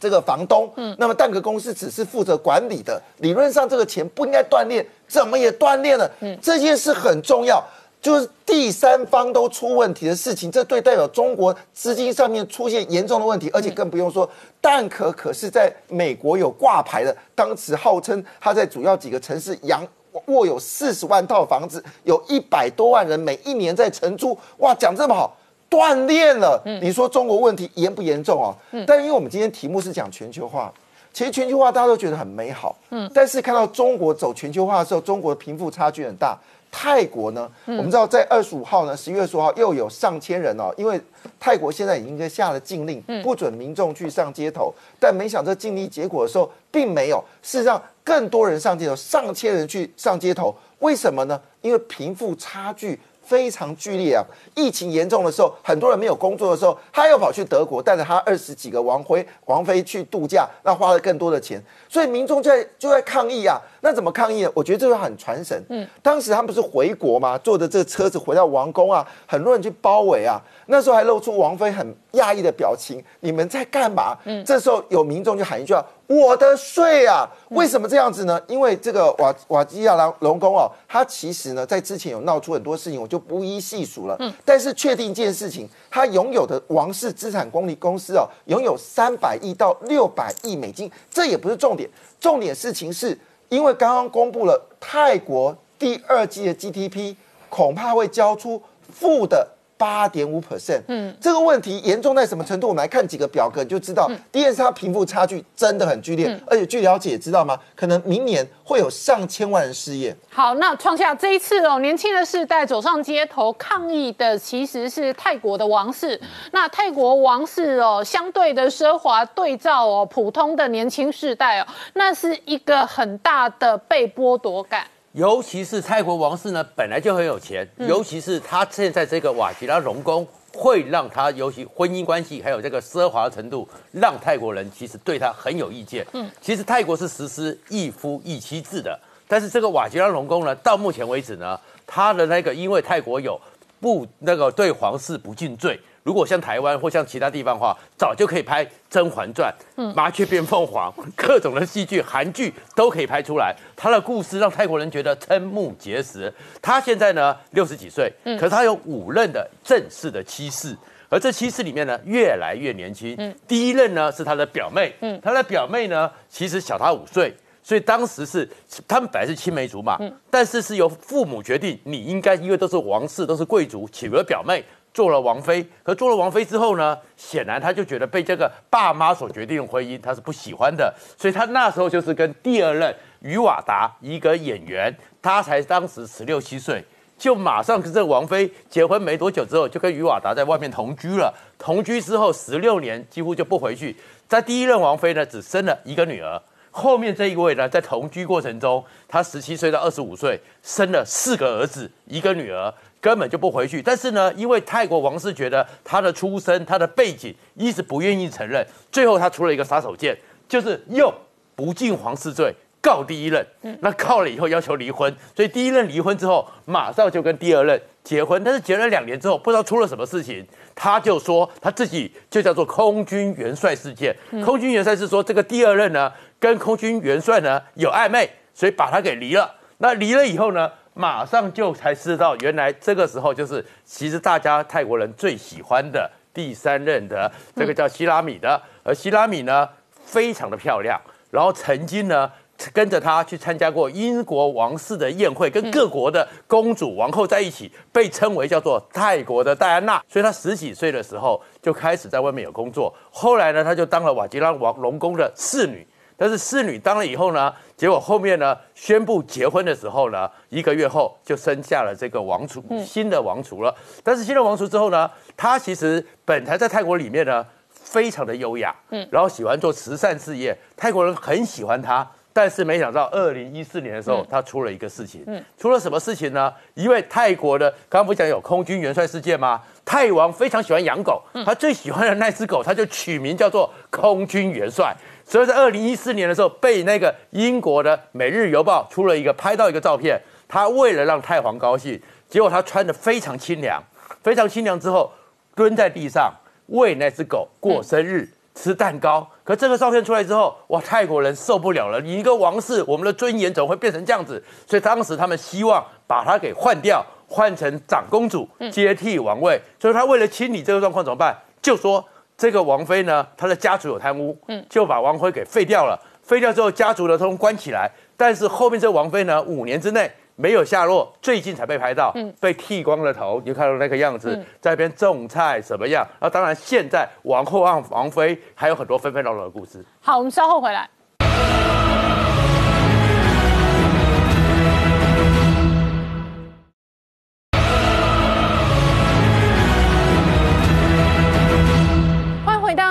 这个房东，嗯，那么蛋壳公司只是负责管理的，理论上这个钱不应该断裂，怎么也断裂了？嗯，这件事很重要，就是第三方都出问题的事情，这对代表中国资金上面出现严重的问题，而且更不用说蛋壳可是在美国有挂牌的，当时号称他在主要几个城市扬握有四十万套房子，有一百多万人每一年在承租，哇，讲这么好。断裂了，你说中国问题严不严重啊？但因为我们今天题目是讲全球化，其实全球化大家都觉得很美好，嗯，但是看到中国走全球化的时候，中国的贫富差距很大。泰国呢，我们知道在二十五号呢，十一月十五号又有上千人哦，因为泰国现在已经下了禁令，不准民众去上街头，但没想这禁令结果的时候，并没有，事实上更多人上街头，上千人去上街头，为什么呢？因为贫富差距。非常剧烈啊！疫情严重的时候，很多人没有工作的时候，他又跑去德国，带着他二十几个王妃王妃去度假，那花了更多的钱，所以民众在就在抗议啊。那怎么抗议呢？我觉得这个很传神。嗯，当时他们不是回国吗？坐着这个车子回到王宫啊，很多人去包围啊。那时候还露出王妃很讶异的表情，你们在干嘛？嗯，这时候有民众就喊一句话：“我的税啊，为什么这样子呢？因为这个瓦瓦基亚龙龙宫哦，他其实呢在之前有闹出很多事情，我就不一细数了。嗯，但是确定一件事情，他拥有的王室资产管理公司哦，拥有三百亿到六百亿美金，这也不是重点，重点事情是因为刚刚公布了泰国第二季的 GDP，恐怕会交出负的。八点五 percent，嗯，这个问题严重在什么程度？我们来看几个表格就知道。第一是它贫富差距真的很剧烈，而且据了解，知道吗？可能明年会有上千万人失业。好，那创下这一次哦，年轻的世代走上街头抗议的其实是泰国的王室。那泰国王室哦，相对的奢华对照哦，普通的年轻世代哦，那是一个很大的被剥夺感。尤其是泰国王室呢，本来就很有钱，尤其是他现在这个瓦吉拉龙宫，会让他尤其婚姻关系还有这个奢华程度，让泰国人其实对他很有意见。嗯，其实泰国是实施一夫一妻制的，但是这个瓦吉拉龙宫呢，到目前为止呢，他的那个因为泰国有不那个对皇室不敬罪。如果像台湾或像其他地方的话，早就可以拍《甄嬛传》、《麻雀变凤凰》各种的戏剧、韩剧都可以拍出来。他的故事让泰国人觉得瞠目结舌。他现在呢六十几岁，可是他有五任的正式的妻室，而这妻室里面呢越来越年轻。第一任呢是他的表妹，他的表妹呢其实小他五岁，所以当时是他们本来是青梅竹马，但是是由父母决定，你应该因为都是王室，都是贵族，娶了表妹。做了王妃，可做了王妃之后呢，显然他就觉得被这个爸妈所决定的婚姻他是不喜欢的，所以他那时候就是跟第二任于瓦达一个演员，他才当时十六七岁，就马上跟这个王妃结婚没多久之后，就跟于瓦达在外面同居了。同居之后十六年几乎就不回去，在第一任王妃呢只生了一个女儿，后面这一位呢在同居过程中，他十七岁到二十五岁生了四个儿子一个女儿。根本就不回去，但是呢，因为泰国王室觉得他的出身、他的背景一直不愿意承认，最后他出了一个杀手锏，就是用不敬皇室罪告第一任。那告了以后要求离婚，所以第一任离婚之后，马上就跟第二任结婚。但是结了两年之后，不知道出了什么事情，他就说他自己就叫做空军元帅事件。空军元帅是说这个第二任呢跟空军元帅呢有暧昧，所以把他给离了。那离了以后呢？马上就才知道，原来这个时候就是其实大家泰国人最喜欢的第三任的这个叫希拉米的，而希拉米呢非常的漂亮，然后曾经呢跟着他去参加过英国王室的宴会，跟各国的公主王后在一起，被称为叫做泰国的戴安娜。所以她十几岁的时候就开始在外面有工作，后来呢，她就当了瓦吉拉王龙宫的侍女。但是侍女当了以后呢，结果后面呢宣布结婚的时候呢，一个月后就生下了这个王储，新的王储了。但是新的王储之后呢，他其实本来在泰国里面呢非常的优雅，嗯，然后喜欢做慈善事业，泰国人很喜欢他。但是没想到二零一四年的时候，他出了一个事情，嗯，出了什么事情呢？因为泰国的刚刚不讲有空军元帅事件吗？泰王非常喜欢养狗，他最喜欢的那只狗，他就取名叫做空军元帅。所以在二零一四年的时候，被那个英国的《每日邮报》出了一个拍到一个照片，他为了让太皇高兴，结果他穿的非常清凉，非常清凉之后蹲在地上喂那只狗过生日，吃蛋糕。可这个照片出来之后，哇，泰国人受不了了！你一个王室，我们的尊严怎么会变成这样子？所以当时他们希望把他给换掉，换成长公主接替王位。所以他为了清理这个状况怎么办？就说。这个王妃呢，她的家族有贪污，嗯，就把王妃给废掉了。废掉之后，家族的通关起来。但是后面这个王妃呢，五年之内没有下落，最近才被拍到，嗯，被剃光了头，你看到那个样子，在那边种菜什么样？那当然，现在王后和王妃还有很多纷纷扰扰的故事。好，我们稍后回来。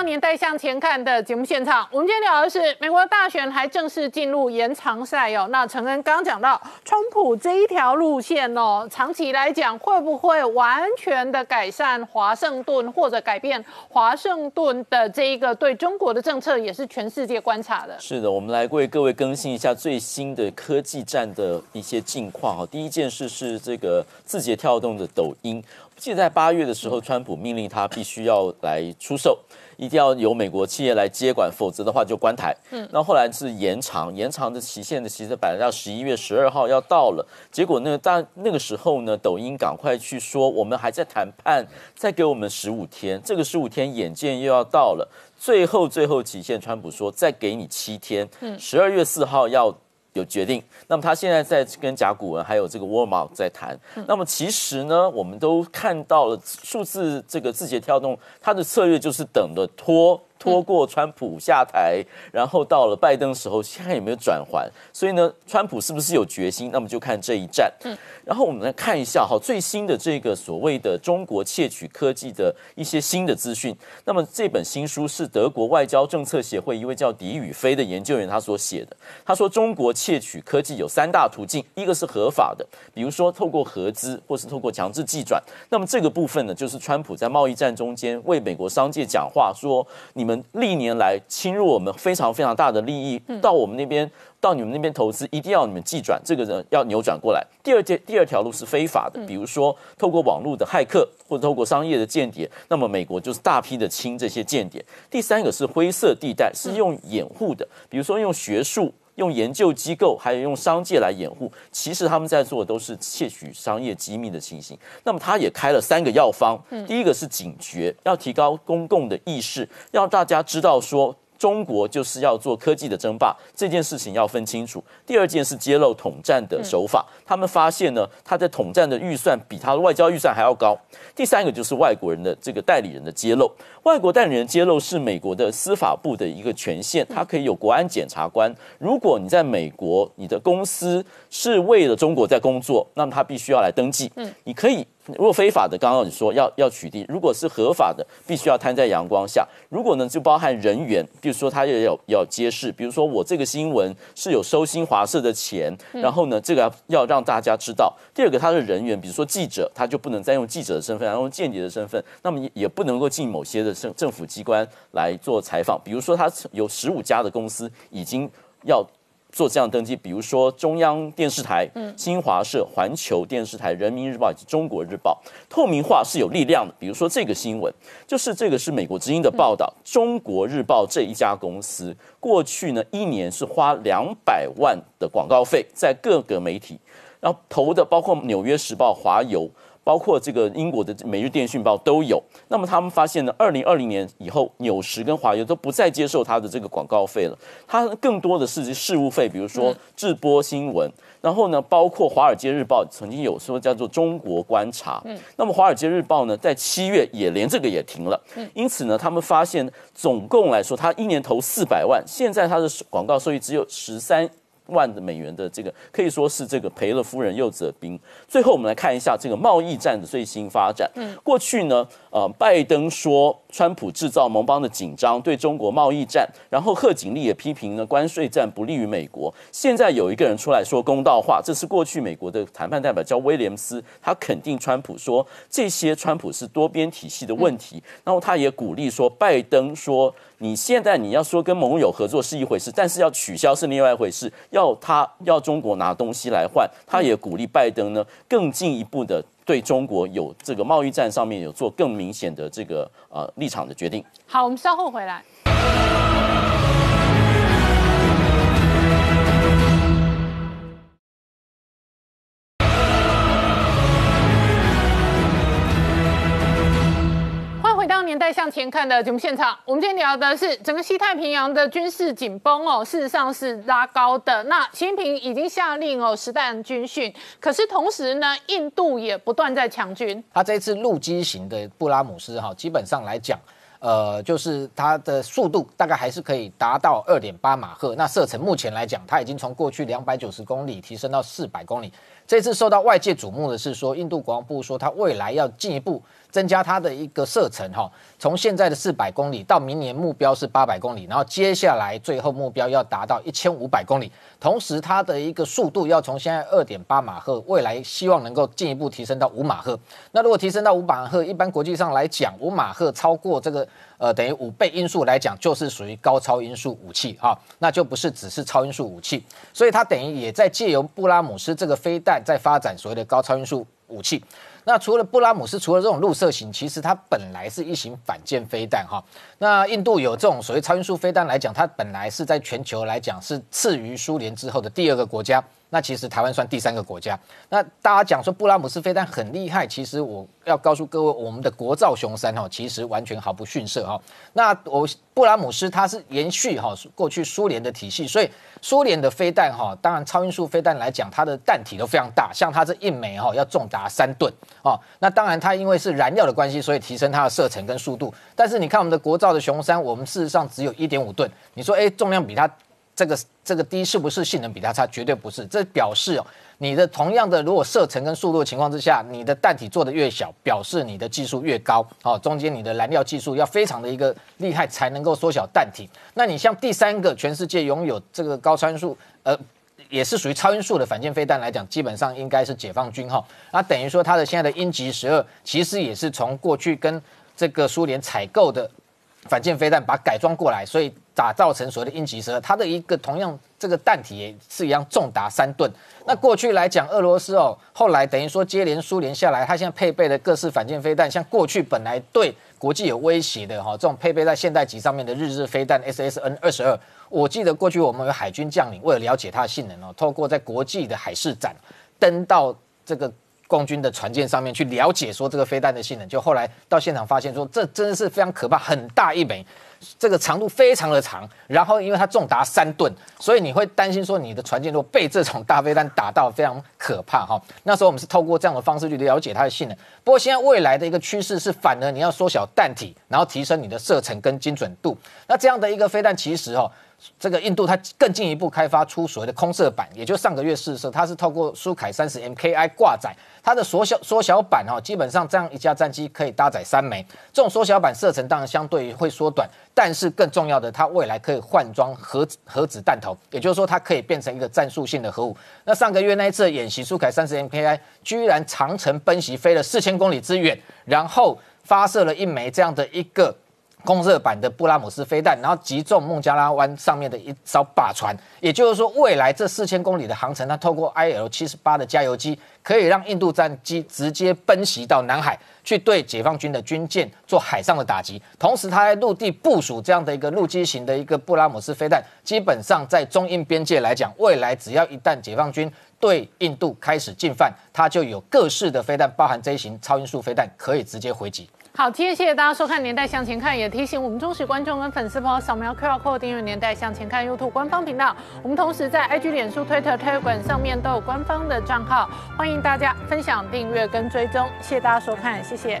年代向前看的节目现场，我们今天聊的是美国大选还正式进入延长赛哦。那陈恩刚刚讲到，川普这一条路线哦，长期来讲会不会完全的改善华盛顿，或者改变华盛顿的这一个对中国的政策，也是全世界观察的。是的，我们来为各位更新一下最新的科技战的一些近况哈。第一件事是这个字节跳动的抖音，记得在八月的时候，川普命令他必须要来出售。一定要由美国企业来接管，否则的话就关台。嗯，那后来是延长，延长的期限呢，其实本来到十一月十二号要到了，结果那个，但那个时候呢，抖音赶快去说我们还在谈判，再给我们十五天，这个十五天眼见又要到了，最后最后期限，川普说再给你七天，十二月四号要。有决定，那么他现在在跟甲骨文还有这个沃尔玛在谈。那么其实呢，我们都看到了数字这个字节跳动，它的策略就是等着拖。拖过川普下台，然后到了拜登时候，现在有没有转环？所以呢，川普是不是有决心？那么就看这一战。嗯，然后我们来看一下哈，最新的这个所谓的中国窃取科技的一些新的资讯。那么这本新书是德国外交政策协会一位叫狄宇飞的研究员他所写的。他说，中国窃取科技有三大途径，一个是合法的，比如说透过合资或是透过强制寄转。那么这个部分呢，就是川普在贸易战中间为美国商界讲话，说你。们历年来侵入我们非常非常大的利益，到我们那边到你们那边投资，一定要你们寄转，这个人要扭转过来。第二件第二条路是非法的，比如说透过网络的骇客或者透过商业的间谍，那么美国就是大批的清这些间谍。第三个是灰色地带，是用掩护的，比如说用学术。用研究机构还有用商界来掩护，其实他们在做的都是窃取商业机密的情形。那么他也开了三个药方，第一个是警觉，要提高公共的意识，让大家知道说。中国就是要做科技的争霸，这件事情要分清楚。第二件是揭露统战的手法，他们发现呢，他在统战的预算比他的外交预算还要高。第三个就是外国人的这个代理人的揭露，外国代理人揭露是美国的司法部的一个权限，他可以有国安检察官。如果你在美国，你的公司是为了中国在工作，那么他必须要来登记。嗯，你可以。如果非法的，刚刚你说要要取缔；如果是合法的，必须要摊在阳光下。如果呢，就包含人员，比如说他也有要揭示，比如说我这个新闻是有收新华社的钱，然后呢，这个要让大家知道。第二个，他的人员，比如说记者，他就不能再用记者的身份，然后用间谍的身份，那么也也不能够进某些的政政府机关来做采访。比如说，他有十五家的公司已经要。做这样登记，比如说中央电视台、新华社、环球电视台、人民日报以及中国日报，透明化是有力量的。比如说这个新闻，就是这个是美国之音的报道，中国日报这一家公司过去呢一年是花两百万的广告费在各个媒体，然后投的包括纽约时报、华邮。包括这个英国的《每日电讯报》都有。那么他们发现呢，二零二零年以后，纽时跟华邮都不再接受他的这个广告费了。它更多的是事务费，比如说制播新闻。然后呢，包括《华尔街日报》曾经有说叫做“中国观察”。嗯。那么《华尔街日报》呢，在七月也连这个也停了。嗯。因此呢，他们发现总共来说，他一年投四百万，现在他的广告收益只有十三。万的美元的这个可以说是这个赔了夫人又折兵。最后我们来看一下这个贸易战的最新发展。嗯，过去呢，呃，拜登说川普制造盟邦的紧张，对中国贸易战，然后贺锦丽也批评呢关税战不利于美国。现在有一个人出来说公道话，这是过去美国的谈判代表叫威廉斯，他肯定川普说这些川普是多边体系的问题，然后他也鼓励说拜登说。你现在你要说跟盟友合作是一回事，但是要取消是另外一回事。要他要中国拿东西来换，他也鼓励拜登呢更进一步的对中国有这个贸易战上面有做更明显的这个呃立场的决定。好，我们稍后回来。年代向前看的节目现场，我们今天聊的是整个西太平洋的军事紧绷哦，事实上是拉高的。那习近平已经下令哦，实弹军训，可是同时呢，印度也不断在强军。他这次陆基型的布拉姆斯哈，基本上来讲，呃，就是它的速度大概还是可以达到二点八马赫。那射程目前来讲，它已经从过去两百九十公里提升到四百公里。这次受到外界瞩目的是说，印度国防部说，它未来要进一步。增加它的一个射程哈，从现在的四百公里到明年目标是八百公里，然后接下来最后目标要达到一千五百公里。同时，它的一个速度要从现在二点八马赫，未来希望能够进一步提升到五马赫。那如果提升到五马赫，一般国际上来讲，五马赫超过这个呃等于五倍音速来讲，就是属于高超音速武器哈，那就不是只是超音速武器。所以它等于也在借由布拉姆斯这个飞弹在发展所谓的高超音速武器。那除了布拉姆斯，除了这种陆射型，其实它本来是一型反舰飞弹哈。那印度有这种所谓超音速飞弹来讲，它本来是在全球来讲是次于苏联之后的第二个国家。那其实台湾算第三个国家。那大家讲说布拉姆斯飞弹很厉害，其实我要告诉各位，我们的国造雄三哈，其实完全毫不逊色哈。那我布拉姆斯它是延续哈过去苏联的体系，所以苏联的飞弹哈，当然超音速飞弹来讲，它的弹体都非常大，像它这一枚哈要重达三吨哦。那当然它因为是燃料的关系，所以提升它的射程跟速度。但是你看我们的国造的雄三，我们事实上只有一点五吨，你说哎重量比它。这个这个低是不是性能比它差？绝对不是。这表示哦，你的同样的如果射程跟速度的情况之下，你的弹体做的越小，表示你的技术越高。哦，中间你的燃料技术要非常的一个厉害，才能够缩小弹体。那你像第三个全世界拥有这个高参数，呃，也是属于超音速的反舰飞弹来讲，基本上应该是解放军哈。那等于说它的现在的鹰击十二，其实也是从过去跟这个苏联采购的反舰飞弹把它改装过来，所以。打造成所谓的鹰击蛇，它的一个同样这个弹体也是一样重达三吨。那过去来讲，俄罗斯哦，后来等于说接连苏联下来，它现在配备的各式反舰飞弹，像过去本来对国际有威胁的哈，这种配备在现代级上面的日日飞弹 SSN 二十二，我记得过去我们有海军将领为了了解它的性能哦，透过在国际的海事展登到这个共军的船舰上面去了解说这个飞弹的性能，就后来到现场发现说这真的是非常可怕，很大一枚。这个长度非常的长，然后因为它重达三吨，所以你会担心说你的船舰如果被这种大飞弹打到，非常可怕哈。那时候我们是透过这样的方式去了解它的性能。不过现在未来的一个趋势是，反而你要缩小弹体，然后提升你的射程跟精准度。那这样的一个飞弹其实哦。这个印度它更进一步开发出所谓的空射版，也就上个月试射，它是透过苏凯三十 MKI 挂载，它的缩小缩小版哈，基本上这样一架战机可以搭载三枚。这种缩小版射程当然相对于会缩短，但是更重要的，它未来可以换装核核子弹头，也就是说它可以变成一个战术性的核武。那上个月那一次演习，苏凯三十 MKI 居然长程奔袭飞了四千公里之远，然后发射了一枚这样的一个。空射版的布拉姆斯飞弹，然后击中孟加拉湾上面的一艘靶船，也就是说，未来这四千公里的航程，它透过 IL 七十八的加油机，可以让印度战机直接奔袭到南海，去对解放军的军舰做海上的打击。同时，它在陆地部署这样的一个陆基型的一个布拉姆斯飞弹，基本上在中印边界来讲，未来只要一旦解放军对印度开始进犯，它就有各式的飞弹，包含这一型超音速飞弹，可以直接回击。好，今天谢谢大家收看《年代向前看》，也提醒我们忠实观众跟粉丝朋友扫描 QR Code 订阅《年代向前看》YouTube 官方频道。我们同时在 IG、脸书、Twitter、Tiger 上面都有官方的账号，欢迎大家分享、订阅跟追踪。谢谢大家收看，谢谢。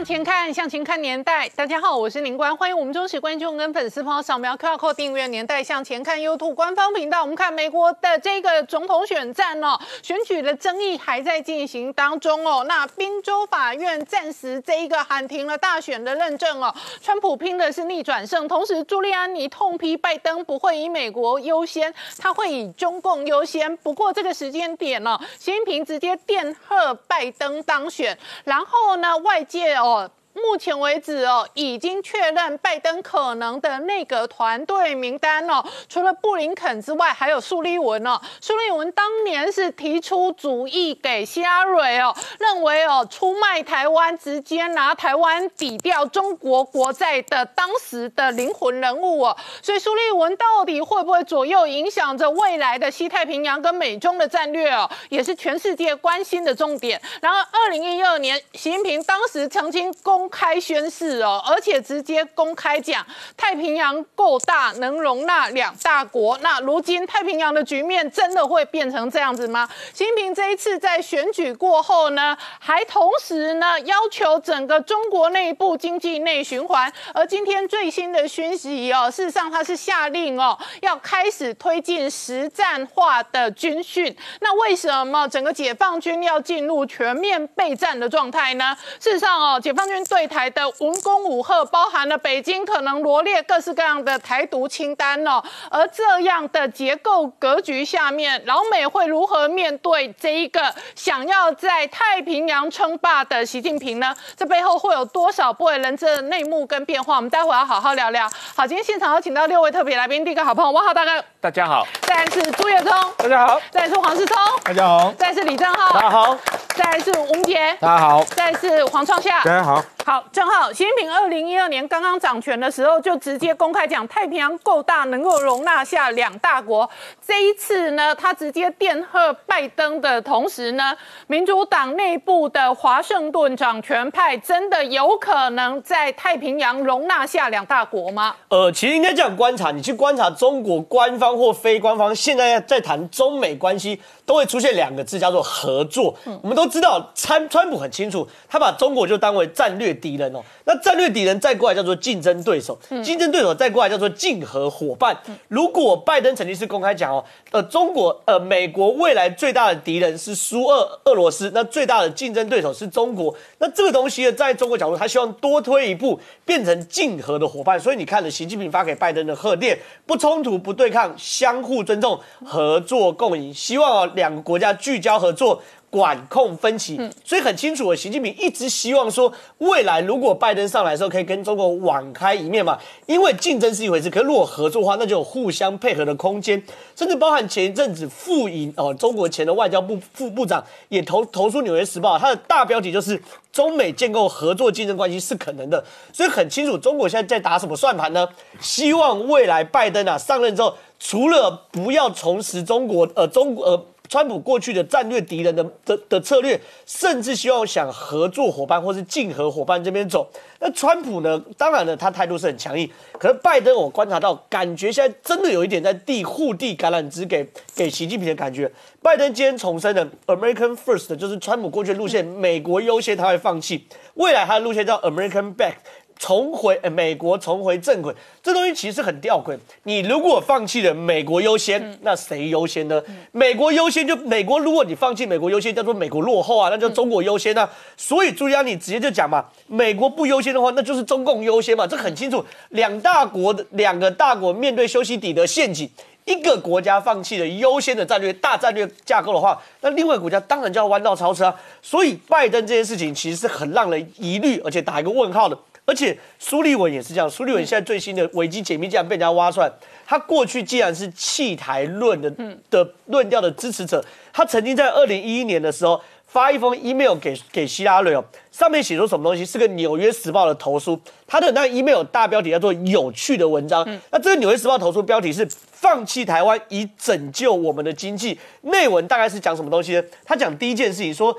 向前看，向前看年代。大家好，我是林官，欢迎我们忠实观众跟粉丝朋友扫描 QR Code 订阅《年代向前看》YouTube 官方频道。我们看美国的这个总统选战哦，选举的争议还在进行当中哦。那宾州法院暂时这一个喊停了大选的认证哦。川普拼的是逆转胜，同时朱利安尼痛批拜登不会以美国优先，他会以中共优先。不过这个时间点呢，习近平直接电贺拜登当选，然后呢外。界哦。all 目前为止哦，已经确认拜登可能的内阁团队名单哦，除了布林肯之外，还有苏利文哦。苏利文当年是提出主意给希拉蕊哦，认为哦出卖台湾，直接拿台湾抵掉中国国债的当时的灵魂人物哦。所以苏利文到底会不会左右影响着未来的西太平洋跟美中的战略哦，也是全世界关心的重点。然后二零一二年，习近平当时曾经公公开宣誓哦，而且直接公开讲太平洋够大，能容纳两大国。那如今太平洋的局面真的会变成这样子吗？习近平这一次在选举过后呢，还同时呢要求整个中国内部经济内循环。而今天最新的讯息哦，事实上他是下令哦，要开始推进实战化的军训。那为什么整个解放军要进入全面备战的状态呢？事实上哦，解放军对台的文攻武赫，包含了北京可能罗列各式各样的台独清单哦。而这样的结构格局下面，老美会如何面对这一个想要在太平洋称霸的习近平呢？这背后会有多少不为人知的内幕跟变化？我们待会要好好聊聊。好，今天现场有请到六位特别来宾，第一个好朋友汪浩大哥，大家好，再来是朱月忠，大家好，再来是黄世聪，大家好，再来是李正浩，大家好，再来是吴杰，大家好，再来是黄创夏，大家好。好，正好，习近平二零一二年刚刚掌权的时候，就直接公开讲太平洋够大，能够容纳下两大国。这一次呢，他直接电贺拜登的同时呢，民主党内部的华盛顿掌权派真的有可能在太平洋容纳下两大国吗？呃，其实应该这样观察，你去观察中国官方或非官方，现在在谈中美关系，都会出现两个字，叫做合作。我们都知道，川川普很清楚，他把中国就当为战略敌人哦。那战略敌人再过来叫做竞争对手，竞争对手再过来叫做竞合伙伴。如果拜登曾经是公开讲哦，呃，中国呃，美国未来最大的敌人是苏俄俄罗斯，那最大的竞争对手是中国。那这个东西呢，在中国角度，他希望多推一步，变成竞合的伙伴。所以你看了习近平发给拜登的贺电，不冲突、不对抗、相互尊重、合作共赢，希望哦两个国家聚焦合作。管控分歧，所以很清楚，习近平一直希望说，未来如果拜登上来的时候，可以跟中国网开一面嘛。因为竞争是一回事，可是如果合作的话，那就有互相配合的空间，甚至包含前一阵子副营哦，中国前的外交部副部长也投投出《纽约时报》，他的大标题就是中美建构合作竞争关系是可能的。所以很清楚，中国现在在打什么算盘呢？希望未来拜登啊上任之后，除了不要重拾中国呃中国呃。川普过去的战略敌人的的的策略，甚至希望想合作伙伴或是竞合伙伴这边走。那川普呢？当然了，他态度是很强硬。可是拜登，我观察到，感觉现在真的有一点在递护递橄榄枝给给习近平的感觉。拜登今天重申了 American First，就是川普过去的路线，美国优先，他会放弃。未来他的路线叫 American Back。重回美国，重回正轨，这东西其实很吊诡。你如果放弃了美国优先，那谁优先呢？美国优先就美国，如果你放弃美国优先，叫做美国落后啊，那就中国优先啊。所以朱家，你直接就讲嘛，美国不优先的话，那就是中共优先嘛，这很清楚。两大国的两个大国面对修昔底德陷阱，一个国家放弃了优先的战略大战略架构的话，那另外国家当然就要弯道超车啊。所以拜登这件事情其实是很让人疑虑，而且打一个问号的。而且苏立文也是这样，苏立文现在最新的危机解密竟然被人家挖出来，他过去既然是弃台论的的论调的支持者，他曾经在二零一一年的时候发一封 email 给给希拉里哦，上面写出什么东西？是个纽约时报的投书，他的那 email 大标题叫做有趣的文章。那这个纽约时报投书标题是放弃台湾以拯救我们的经济，内文大概是讲什么东西呢？他讲第一件事情说。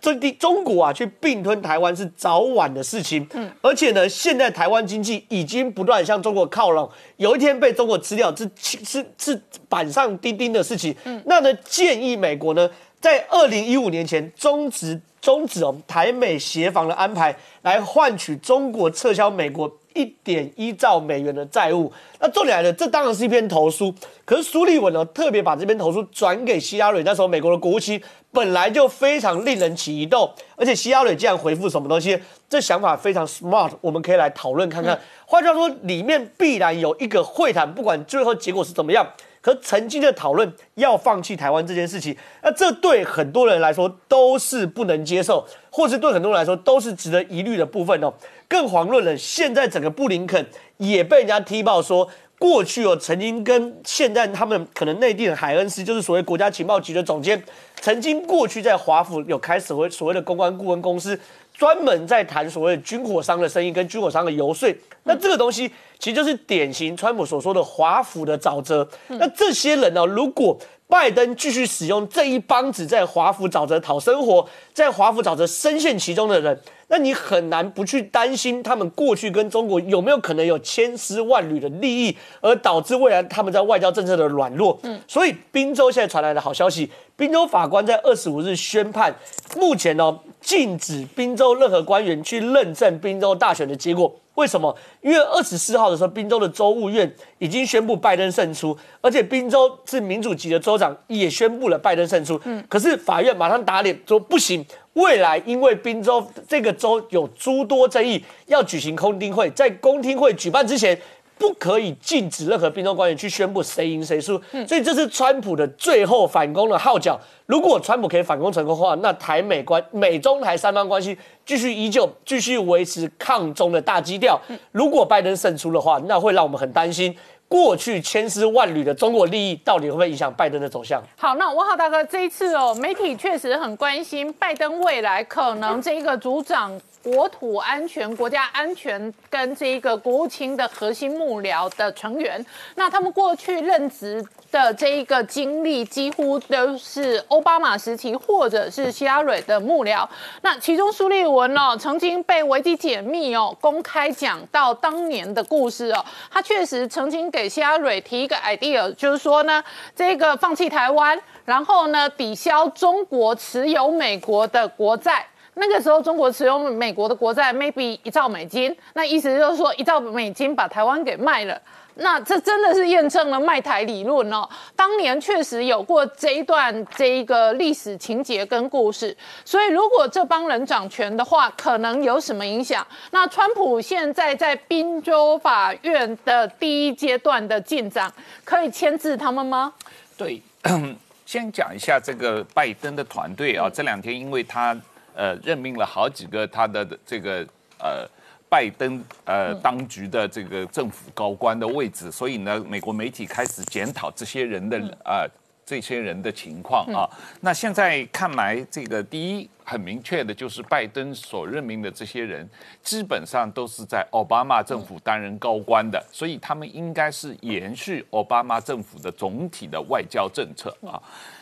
这地中国啊，去并吞台湾是早晚的事情。嗯，而且呢，现在台湾经济已经不断向中国靠拢，有一天被中国吃掉，是是是板上钉钉的事情。嗯，那呢，建议美国呢，在二零一五年前终止终止哦台美协防的安排，来换取中国撤销美国。一点一兆美元的债务，那重点来了，这当然是一篇投书。可是苏利文呢，特别把这篇投书转给希拉蕊，那时候美国的国务卿本来就非常令人起疑窦，而且希拉蕊竟然回复什么东西，这想法非常 smart，我们可以来讨论看看。换句话说，里面必然有一个会谈，不管最后结果是怎么样。可曾经的讨论要放弃台湾这件事情，那这对很多人来说都是不能接受，或是对很多人来说都是值得疑虑的部分哦。更遑论了，现在整个布林肯也被人家踢爆说，过去哦曾经跟现在他们可能内地的海恩斯，就是所谓国家情报局的总监，曾经过去在华府有开所谓所谓的公关顾问公司。专门在谈所谓军火商的生意跟军火商的游说，那这个东西其实就是典型川普所说的华府的沼泽。那这些人呢，如果拜登继续使用这一帮子在华府沼泽讨生活，在华府沼泽深陷其中的人，那你很难不去担心他们过去跟中国有没有可能有千丝万缕的利益，而导致未来他们在外交政策的软弱。嗯，所以滨州现在传来的好消息，滨州法官在二十五日宣判，目前呢禁止滨州任何官员去认证滨州大选的结果。为什么？因为二十四号的时候，宾州的州务院已经宣布拜登胜出，而且宾州是民主级的州长也宣布了拜登胜出。嗯，可是法院马上打脸说不行，未来因为宾州这个州有诸多争议，要举行公听会，在公听会举办之前。不可以禁止任何宾州官员去宣布谁赢谁输，所以这是川普的最后反攻的号角。如果川普可以反攻成功的话，那台美关、美中台三方关系继续依旧，继续维持抗中的大基调。如果拜登胜出的话，那会让我们很担心，过去千丝万缕的中国利益到底会不会影响拜登的走向？好，那我好大哥这一次哦，媒体确实很关心拜登未来可能这个组长。国土安全、国家安全跟这一个国务卿的核心幕僚的成员，那他们过去任职的这一个经历，几乎都是奥巴马时期或者是希拉蕊的幕僚。那其中苏立文哦，曾经被维基解密哦，公开讲到当年的故事哦，他确实曾经给希拉蕊提一个 idea，就是说呢，这个放弃台湾，然后呢抵消中国持有美国的国债。那个时候，中国持有美国的国债，maybe 一兆美金，那意思就是说，一兆美金把台湾给卖了。那这真的是验证了卖台理论哦。当年确实有过这一段这一个历史情节跟故事。所以，如果这帮人掌权的话，可能有什么影响？那川普现在在宾州法院的第一阶段的进展，可以牵制他们吗？对，*clears throat* 先讲一下这个拜登的团队啊，这两天因为他。呃，任命了好几个他的这个呃拜登呃当局的这个政府高官的位置，所以呢，美国媒体开始检讨这些人的啊这些人的情况啊。那现在看来，这个第一很明确的就是拜登所任命的这些人，基本上都是在奥巴马政府担任高官的，所以他们应该是延续奥巴马政府的总体的外交政策啊。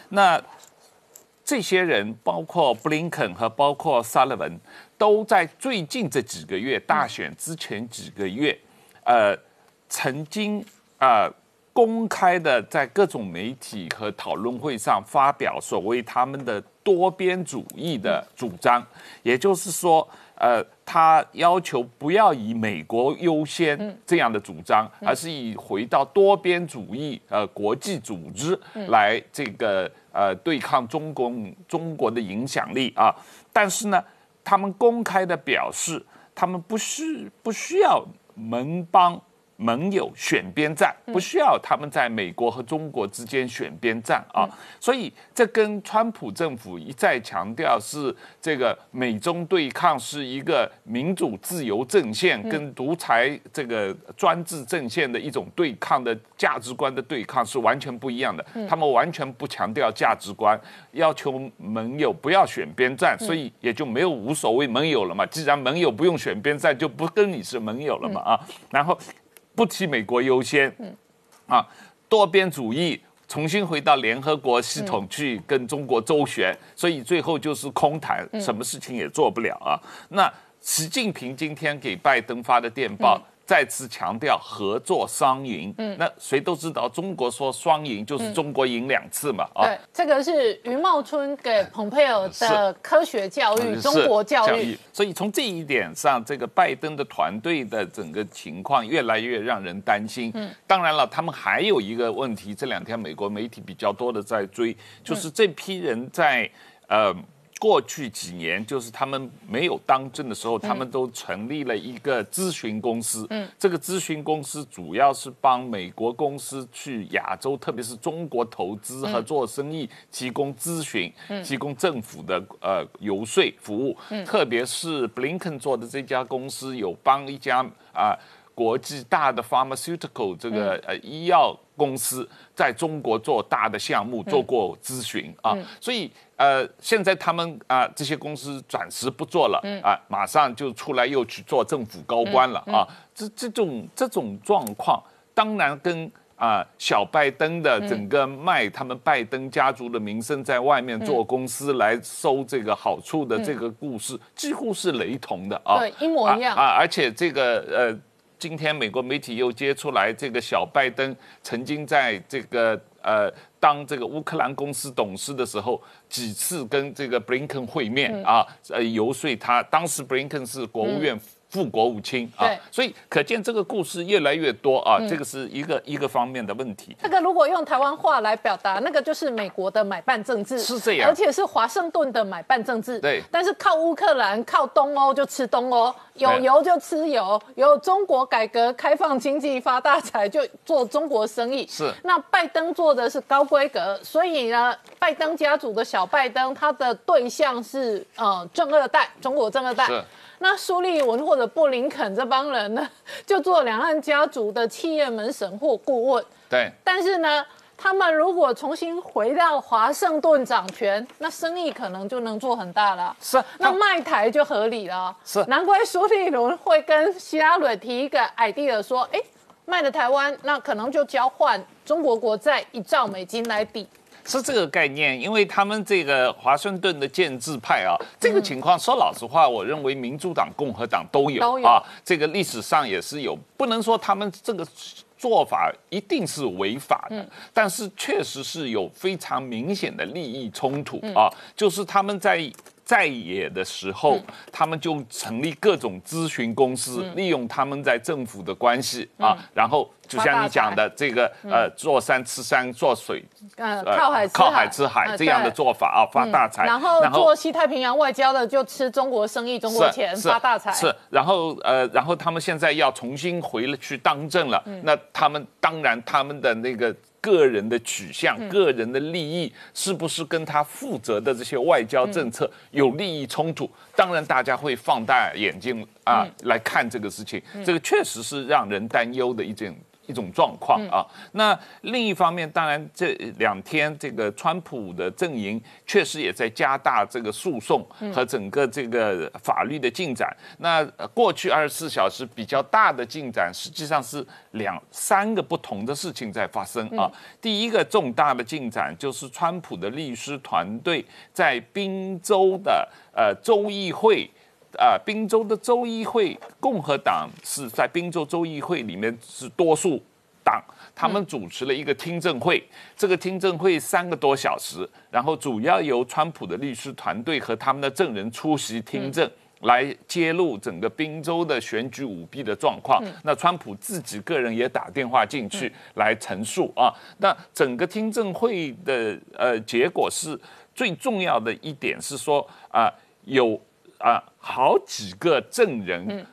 那。这些人包括布林肯和包括萨勒文，都在最近这几个月大选之前几个月，呃，曾经啊公开的在各种媒体和讨论会上发表所谓他们的多边主义的主张，也就是说。呃，他要求不要以美国优先这样的主张，而是以回到多边主义呃国际组织来这个呃对抗中共中国的影响力啊。但是呢，他们公开的表示，他们不需不需要盟邦。盟友选边站，不需要他们在美国和中国之间选边站啊，所以这跟川普政府一再强调是这个美中对抗是一个民主自由阵线跟独裁这个专制阵线的一种对抗的价值观的对抗是完全不一样的。他们完全不强调价值观，要求盟友不要选边站，所以也就没有无所谓盟友了嘛。既然盟友不用选边站，就不跟你是盟友了嘛啊，然后。不提美国优先，啊，多边主义重新回到联合国系统去跟中国周旋，所以最后就是空谈，什么事情也做不了啊。那习近平今天给拜登发的电报。再次强调合作双赢，嗯，那谁都知道，中国说双赢就是中国赢两次嘛，啊，对，这个是余茂春给蓬佩尔的科学教育，中国教育，所以从这一点上，这个拜登的团队的整个情况越来越让人担心。嗯，当然了，他们还有一个问题，这两天美国媒体比较多的在追，就是这批人在呃。过去几年，就是他们没有当政的时候，他们都成立了一个咨询公司。嗯，这个咨询公司主要是帮美国公司去亚洲，特别是中国投资和做生意提供咨询，提供政府的呃游说服务。嗯，特别是布林肯做的这家公司，有帮一家啊国际大的 pharmaceutical 这个呃医药公司在中国做大的项目做过咨询啊，所以。呃，现在他们啊，这些公司暂时不做了，啊，马上就出来又去做政府高官了啊。这这种这种状况，当然跟啊小拜登的整个卖他们拜登家族的名声，在外面做公司来收这个好处的这个故事，几乎是雷同的啊，对，一模一样啊，而且这个呃。今天美国媒体又揭出来，这个小拜登曾经在这个呃当这个乌克兰公司董事的时候，几次跟这个布林肯会面啊，呃游说他。当时布林肯是国务院。副国务卿啊，所以可见这个故事越来越多啊，这个是一个一个方面的问题。这个如果用台湾话来表达，那个就是美国的买办政治，是这样，而且是华盛顿的买办政治。对，但是靠乌克兰、靠东欧就吃东欧，有油就吃油，有中国改革开放经济发大财就做中国生意。是，那拜登做的是高规格，所以呢，拜登家族的小拜登，他的对象是呃正二代，中国正二代。是。那苏利文或者布林肯这帮人呢，*laughs* 就做两岸家族的企业门神或顾问。对。但是呢，他们如果重新回到华盛顿掌权，那生意可能就能做很大了。是。那卖台就合理了。是。难怪苏利文会跟希拉蕊提一个 idea 说，哎，卖了台湾，那可能就交换中国国债一兆美金来抵。是这个概念，因为他们这个华盛顿的建制派啊，这个情况说老实话，我认为民主党、共和党都有啊，这个历史上也是有，不能说他们这个做法一定是违法的，但是确实是有非常明显的利益冲突啊，就是他们在。在野的时候，他们就成立各种咨询公司，利用他们在政府的关系啊，然后就像你讲的这个呃，坐山吃山，做水呃靠海靠海吃海这样的做法啊，发大财。然后做西太平洋外交的就吃中国生意、中国钱发大财。是，然后呃，然后他们现在要重新回去当政了，那他们当然他们的那个。个人的取向、个人的利益，是不是跟他负责的这些外交政策有利益冲突？当然，大家会放大眼睛啊来看这个事情。这个确实是让人担忧的一件。一种状况啊，那另一方面，当然这两天这个川普的阵营确实也在加大这个诉讼和整个这个法律的进展。那过去二十四小时比较大的进展，实际上是两三个不同的事情在发生啊。第一个重大的进展就是川普的律师团队在宾州的呃州议会。啊，宾州的州议会共和党是在宾州州议会里面是多数党，他们主持了一个听证会，这个听证会三个多小时，然后主要由川普的律师团队和他们的证人出席听证，来揭露整个宾州的选举舞弊的状况。那川普自己个人也打电话进去来陈述啊。那整个听证会的呃结果是最重要的一点是说啊有。啊，好几个证人，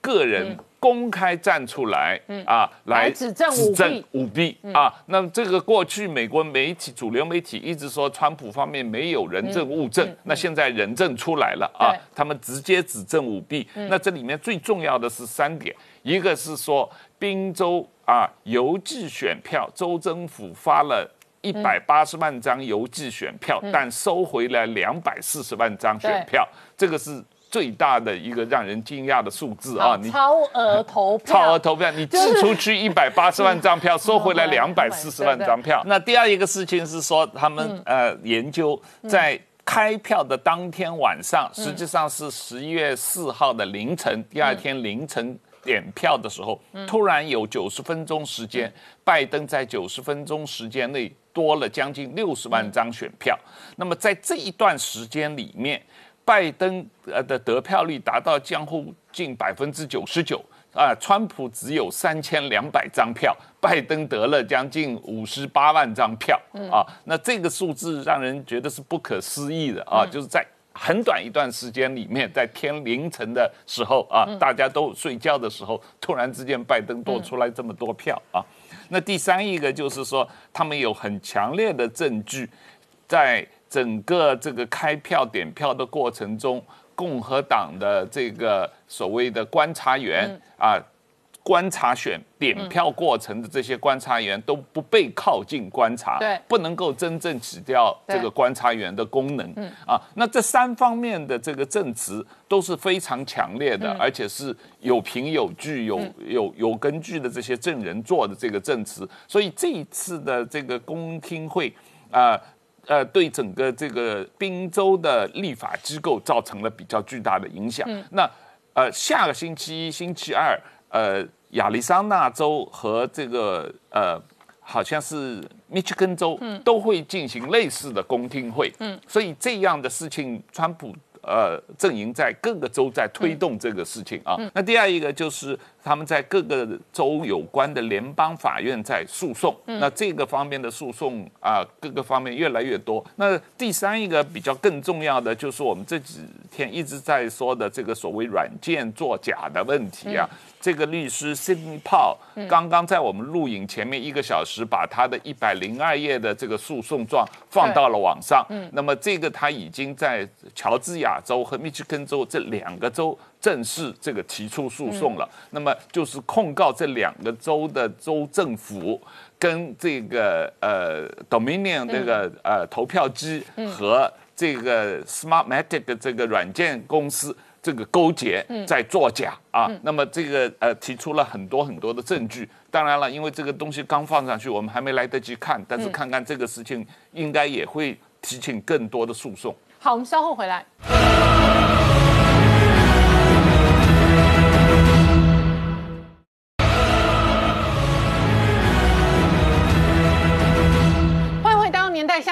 个人公开站出来啊，来指证舞弊。啊。那么这个过去美国媒体主流媒体一直说川普方面没有人证物证，那现在人证出来了啊，他们直接指证舞弊。那这里面最重要的是三点，一个是说宾州啊邮寄选票，州政府发了。一百八十万张邮寄选票，但收回来两百四十万张选票，这个是最大的一个让人惊讶的数字啊！你超额投票，超额投票，你寄出去 *laughs* 一百八十万张票，*laughs* 收回来两百四十万张票。那第二一个事情是说，他们呃研究在开票的当天晚上，实际上是十一月四号的凌晨，第二天凌晨。点票的时候，突然有九十分钟时间，拜登在九十分钟时间内多了将近六十万张选票。那么在这一段时间里面，拜登呃的得票率达到将近百分之九十九啊，川普只有三千两百张票，拜登得了将近五十八万张票啊。那这个数字让人觉得是不可思议的啊，就是在。很短一段时间里面，在天凌晨的时候啊，大家都睡觉的时候，突然之间拜登多出来这么多票啊。那第三一个就是说，他们有很强烈的证据，在整个这个开票点票的过程中，共和党的这个所谓的观察员啊，观察选点票过程的这些观察员都不被靠近观察，对。不能够真正起掉这个观察员的功能，啊，那这三方面的这个证词都是非常强烈的，而且是有凭有据、有有有根据的这些证人做的这个证词，所以这一次的这个公听会，啊。呃，对整个这个宾州的立法机构造成了比较巨大的影响。那呃，下个星期一、星期二，呃，亚利桑那州和这个呃，好像是密歇根州都会进行类似的公听会。嗯，所以这样的事情，川普呃阵营在各个州在推动这个事情啊。那第二一个就是他们在各个州有关的联邦法院在诉讼。那这个方面的诉讼啊，各个方面越来越多。那第三一个比较更重要的就是我们这几天一直在说的这个所谓软件作假的问题啊。这个律师 Sidney Paul 刚刚在我们录影前面一个小时，把他的一百零二页的这个诉讼状放到了网上。那么这个他已经在乔治亚州和密歇根州这两个州正式这个提出诉讼了。那么就是控告这两个州的州政府跟这个呃 Dominion 这个呃投票机和这个 Smartmatic 的这个软件公司。这个勾结在作假啊，那么这个呃提出了很多很多的证据。当然了，因为这个东西刚放上去，我们还没来得及看，但是看看这个事情，应该也会提请更多的诉讼。好，我们稍后回来。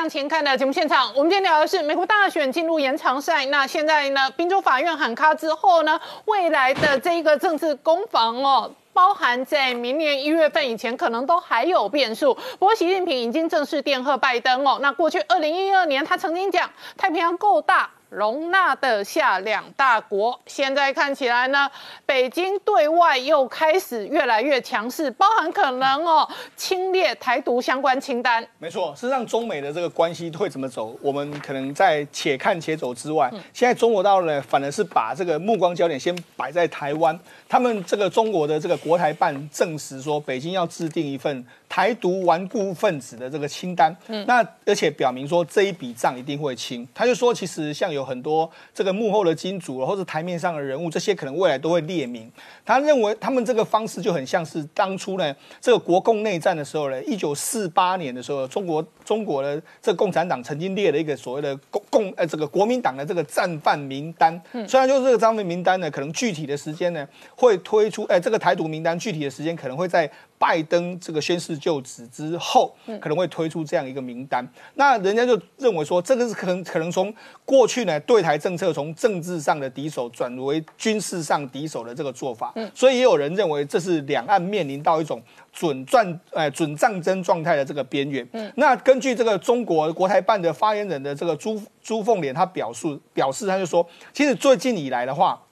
向前看》的节目现场。我们今天聊的是美国大选进入延长赛，那现在呢，宾州法院喊卡之后呢，未来的这一个政治攻防哦。包含在明年一月份以前，可能都还有变数。不过，习近平已经正式电贺拜登哦。那过去二零一二年，他曾经讲太平洋够大，容纳得下两大国。现在看起来呢，北京对外又开始越来越强势，包含可能哦侵略台独相关清单。没错，事实上中美的这个关系会怎么走，我们可能在且看且走之外，现在中国大陆呢，反而是把这个目光焦点先摆在台湾。他们这个中国的这个国台办证实说，北京要制定一份台独顽固分子的这个清单。嗯，那而且表明说这一笔账一定会清。他就说，其实像有很多这个幕后的金主或者台面上的人物，这些可能未来都会列明。他认为他们这个方式就很像是当初呢这个国共内战的时候呢，一九四八年的时候，中国中国的这共产党曾经列了一个所谓的共共呃这个国民党的这个战犯名单。嗯，虽然就是这个战犯名单呢，可能具体的时间呢。会推出，哎，这个台独名单具体的时间可能会在拜登这个宣誓就职之后，可能会推出这样一个名单。那人家就认为说，这个是可能可能从过去呢对台政策从政治上的敌手转为军事上敌手的这个做法。所以也有人认为这是两岸面临到一种准战呃准战争状态的这个边缘。那根据这个中国国台办的发言人的这个朱朱凤莲，他表述表示，他就说，其实最近以来的话。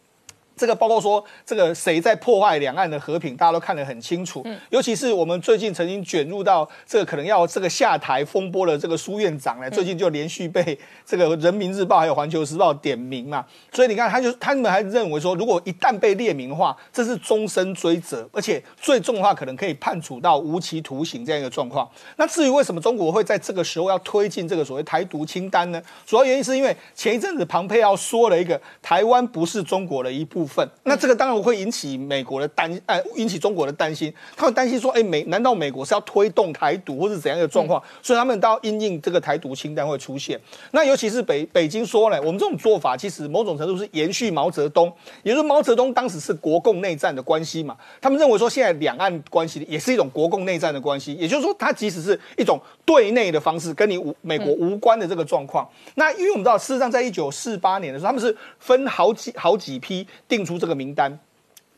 这个包括说，这个谁在破坏两岸的和平，大家都看得很清楚。尤其是我们最近曾经卷入到这个可能要这个下台风波的这个苏院长呢，最近就连续被这个人民日报还有环球时报点名嘛。所以你看，他就他们还认为说，如果一旦被列名的话，这是终身追责，而且最重的话可能可以判处到无期徒刑这样一个状况。那至于为什么中国会在这个时候要推进这个所谓台独清单呢？主要原因是因为前一阵子庞佩奥说了一个台湾不是中国的一部分。份，那这个当然会引起美国的担，呃，引起中国的担心。他们担心说，哎，美难道美国是要推动台独，或是怎样的状况？所以他们到因应这个台独清单会出现。那尤其是北北京说呢，我们这种做法其实某种程度是延续毛泽东，也就是毛泽东当时是国共内战的关系嘛。他们认为说，现在两岸关系也是一种国共内战的关系，也就是说，它即使是一种对内的方式，跟你无美国无关的这个状况。那因为我们知道，事实上在一九四八年的时候，他们是分好几好几批定。定出这个名单。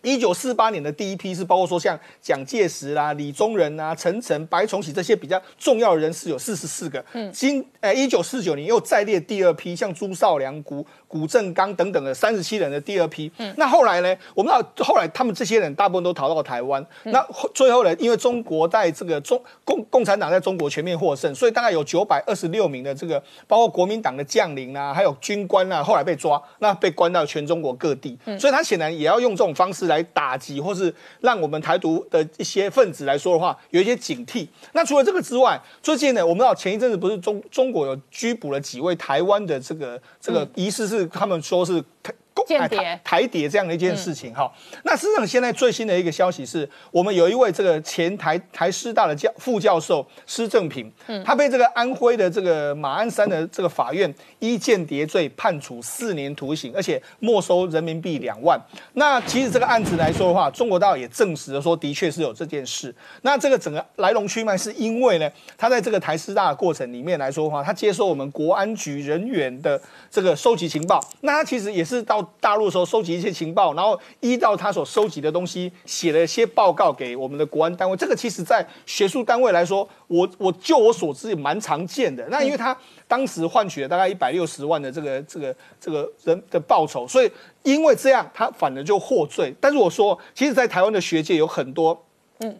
一九四八年的第一批是包括说像蒋介石啦、李宗仁啊、陈诚、白崇禧这些比较重要的人士有四十四个。嗯，今呃一九四九年又再列第二批，像朱绍良、古古正刚等等的三十七人的第二批。嗯，那后来呢？我们知道后来他们这些人大部分都逃到台湾。那最后呢？因为中国在这个中共共产党在中国全面获胜，所以大概有九百二十六名的这个包括国民党的将领啊，还有军官啊，后来被抓，那被关到全中国各地。嗯，所以他显然也要用这种方式。来打击，或是让我们台独的一些分子来说的话，有一些警惕。那除了这个之外，最近呢，我们知道前一阵子不是中中国有拘捕了几位台湾的这个这个疑似是他们说是。间谍台台谍这样的一件事情哈，那事实上现在最新的一个消息是，我们有一位这个前台台师大的教副教授施正平，他被这个安徽的这个马鞍山的这个法院依间谍罪判处四年徒刑，而且没收人民币两万。那其实这个案子来说的话，中国大陆也证实了说，的确是有这件事。那这个整个来龙去脉是因为呢，他在这个台师大的过程里面来说的话，他接受我们国安局人员的这个收集情报，那他其实也是到。大陆的时候收集一些情报，然后依照他所收集的东西写了一些报告给我们的国安单位。这个其实，在学术单位来说，我我就我所知也蛮常见的。那因为他当时换取了大概一百六十万的这个这个这个人的报酬，所以因为这样，他反而就获罪。但是我说，其实，在台湾的学界有很多。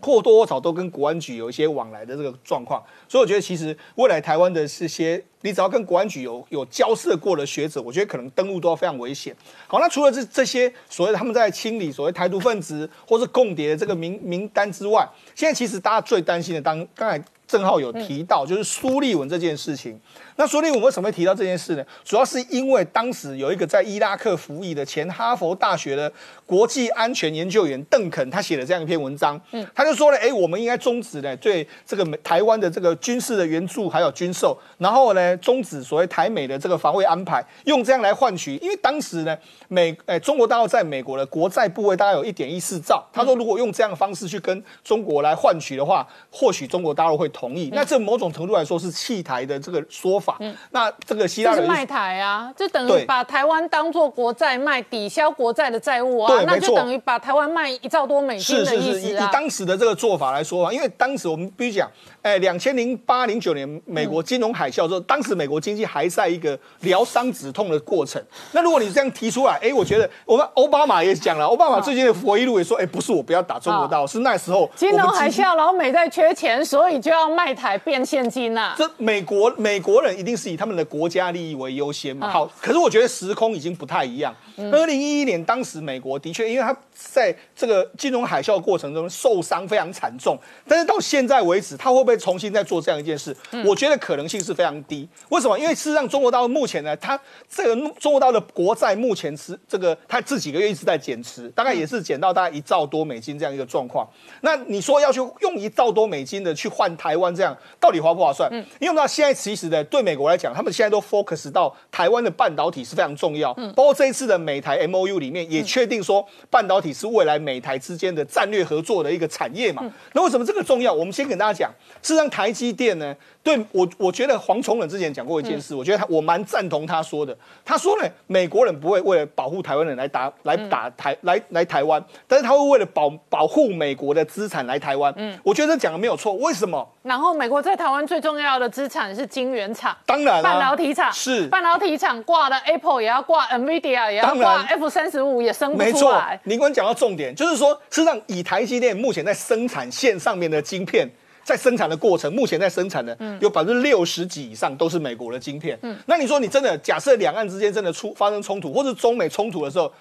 或多或少都跟国安局有一些往来的这个状况，所以我觉得其实未来台湾的这些，你只要跟国安局有有交涉过的学者，我觉得可能登陆都要非常危险。好，那除了这这些所谓他们在清理所谓台独分子或是共谍的这个名名单之外，现在其实大家最担心的，当刚才郑浩有提到，就是苏立文这件事情。那所以我们为什么会提到这件事呢？主要是因为当时有一个在伊拉克服役的前哈佛大学的国际安全研究员邓肯，他写了这样一篇文章，嗯，他就说了，哎，我们应该终止呢对这个台湾的这个军事的援助还有军售，然后呢终止所谓台美的这个防卫安排，用这样来换取，因为当时呢美诶中国大陆在美国的国债部位大概有一点一四兆，他说如果用这样的方式去跟中国来换取的话，或许中国大陆会同意。那这某种程度来说是弃台的这个说。法，那这个希腊人是卖台啊，就等于把台湾当做国债卖，抵消国债的债务啊，那就等于把台湾卖一兆多美金的意思啊。以当时的这个做法来说啊，因为当时我们必须讲，哎，两千零八零九年美国金融海啸之后，当时美国经济还在一个疗伤止痛的过程。那如果你这样提出来，哎，我觉得我们奥巴马也讲了，奥巴马最近的回忆录也说，哎，不是我不要打中国道，是那时候金融海啸，老美在缺钱，所以就要卖台变现金呐。这美国美国人。一定是以他们的国家利益为优先嘛？好，可是我觉得时空已经不太一样。二零一一年，当时美国的确，因为他在这个金融海啸过程中受伤非常惨重，但是到现在为止，他会不会重新再做这样一件事？我觉得可能性是非常低。为什么？因为事实上，中国大陆目前呢，它这个中国大陆的国债目前是这个，它这几个月一直在减持，大概也是减到大概一兆多美金这样一个状况。那你说要去用一兆多美金的去换台湾，这样到底划不划算？嗯，因为我们知道现在其实呢对美国来讲，他们现在都 focus 到台湾的半导体是非常重要，嗯，包括这一次的美台 M O U 里面也确定说半导体是未来美台之间的战略合作的一个产业嘛。那为什么这个重要？我们先跟大家讲，事实上台积电呢，对我我觉得黄崇仁之前讲过一件事，我觉得他我蛮赞同他说的。他说呢，美国人不会为了保护台湾人来打来打台来来台湾，但是他会为了保保护美国的资产来台湾。嗯，我觉得这讲的没有错。为什么？然后美国在台湾最重要的资产是晶圆厂，当然半导体厂是半导体厂挂的 Apple 也要挂，NVIDIA 也要挂，F 三十五也生不出来。您刚讲到重点，就是说，事实上以台积电目前在生产线上面的晶片，在生产的过程，目前在生产的有百分之六十几以上都是美国的晶片。嗯，那你说你真的假设两岸之间真的出发生冲突，或者中美冲突的时候？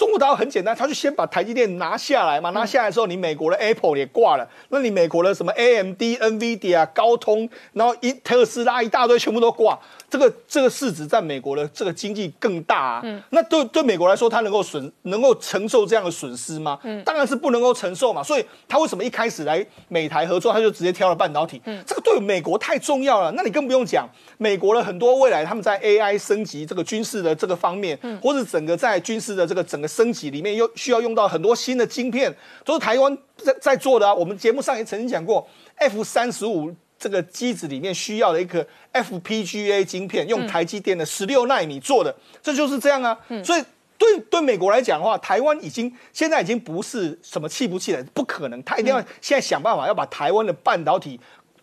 中国大陆很简单，他就先把台积电拿下来嘛，拿下来之后，你美国的 Apple 也挂了，那你美国的什么 AMD、NVIDIA、高通，然后一特斯拉一大堆全部都挂。这个这个市值在美国的这个经济更大啊，嗯那对对美国来说，它能够损能够承受这样的损失吗？嗯当然是不能够承受嘛。所以他为什么一开始来美台合作，他就直接挑了半导体？嗯这个对美国太重要了。那你更不用讲，美国的很多未来他们在 AI 升级这个军事的这个方面，或者整个在军事的这个整个升级里面，又需要用到很多新的晶片，都是台湾在在做的啊。我们节目上也曾经讲过，F 三十五。这个机子里面需要的一个 FPGA 晶片，用台积电的十六纳米做的，这就是这样啊。所以对对美国来讲的话，台湾已经现在已经不是什么气不气的，不可能，他一定要现在想办法要把台湾的半导体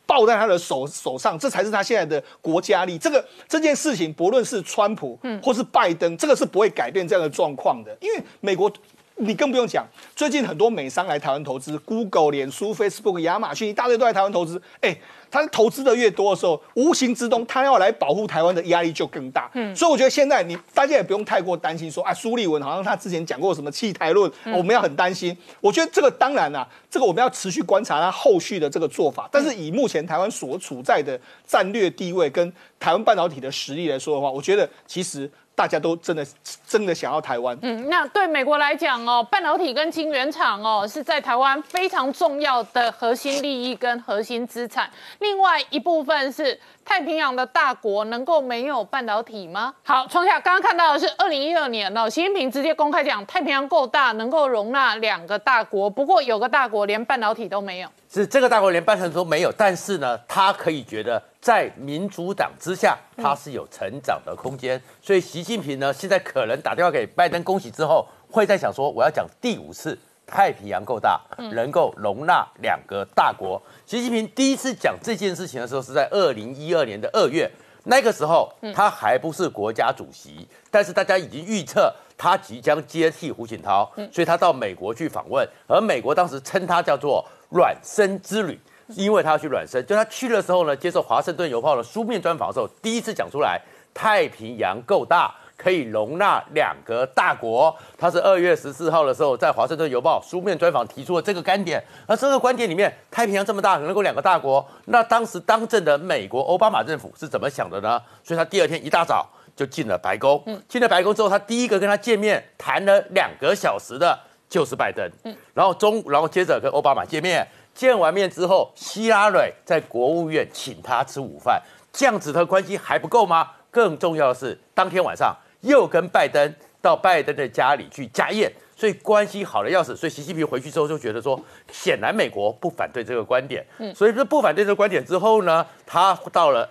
抱在他的手手上，这才是他现在的国家力。这个这件事情，不论是川普或是拜登，这个是不会改变这样的状况的，因为美国。你更不用讲，最近很多美商来台湾投资，Google、脸书、Facebook、亚马逊一大堆都来台湾投资。哎，他投资的越多的时候，无形之中他要来保护台湾的压力就更大。嗯，所以我觉得现在你大家也不用太过担心，说啊，苏立文好像他之前讲过什么弃台论，我们要很担心。我觉得这个当然啦，这个我们要持续观察他后续的这个做法。但是以目前台湾所处在的战略地位跟台湾半导体的实力来说的话，我觉得其实。大家都真的真的想要台湾。嗯，那对美国来讲哦，半导体跟晶圆厂哦是在台湾非常重要的核心利益跟核心资产。另外一部分是太平洋的大国能够没有半导体吗？好，创下刚刚看到的是二零一二年哦，习近平直接公开讲太平洋够大，能够容纳两个大国。不过有个大国连半导体都没有。是这个大国连半导体都没有，但是呢，他可以觉得在民主党之下，他是有成长的空间。所以习近平呢，现在可能打电话给拜登恭喜之后，会在想说，我要讲第五次太平洋够大，能够容纳两个大国。习近平第一次讲这件事情的时候，是在二零一二年的二月，那个时候他还不是国家主席，但是大家已经预测他即将接替胡锦涛，所以他到美国去访问，而美国当时称他叫做。卵生之旅，因为他要去卵生，就他去的时候呢，接受《华盛顿邮报》的书面专访的时候，第一次讲出来，太平洋够大，可以容纳两个大国。他是二月十四号的时候，在《华盛顿邮报》书面专访提出了这个观点。而这个观点里面，太平洋这么大，能够两个大国，那当时当政的美国奥巴马政府是怎么想的呢？所以他第二天一大早就进了白宫。进了白宫之后，他第一个跟他见面，谈了两个小时的。就是拜登，嗯，然后中，然后接着跟奥巴马见面，见完面之后，希拉蕊在国务院请他吃午饭，这样子的关系还不够吗？更重要的是，当天晚上又跟拜登到拜登的家里去家宴，所以关系好的要死。所以习近平回去之后就觉得说，显然美国不反对这个观点，嗯，所以说不反对这个观点之后呢，他到了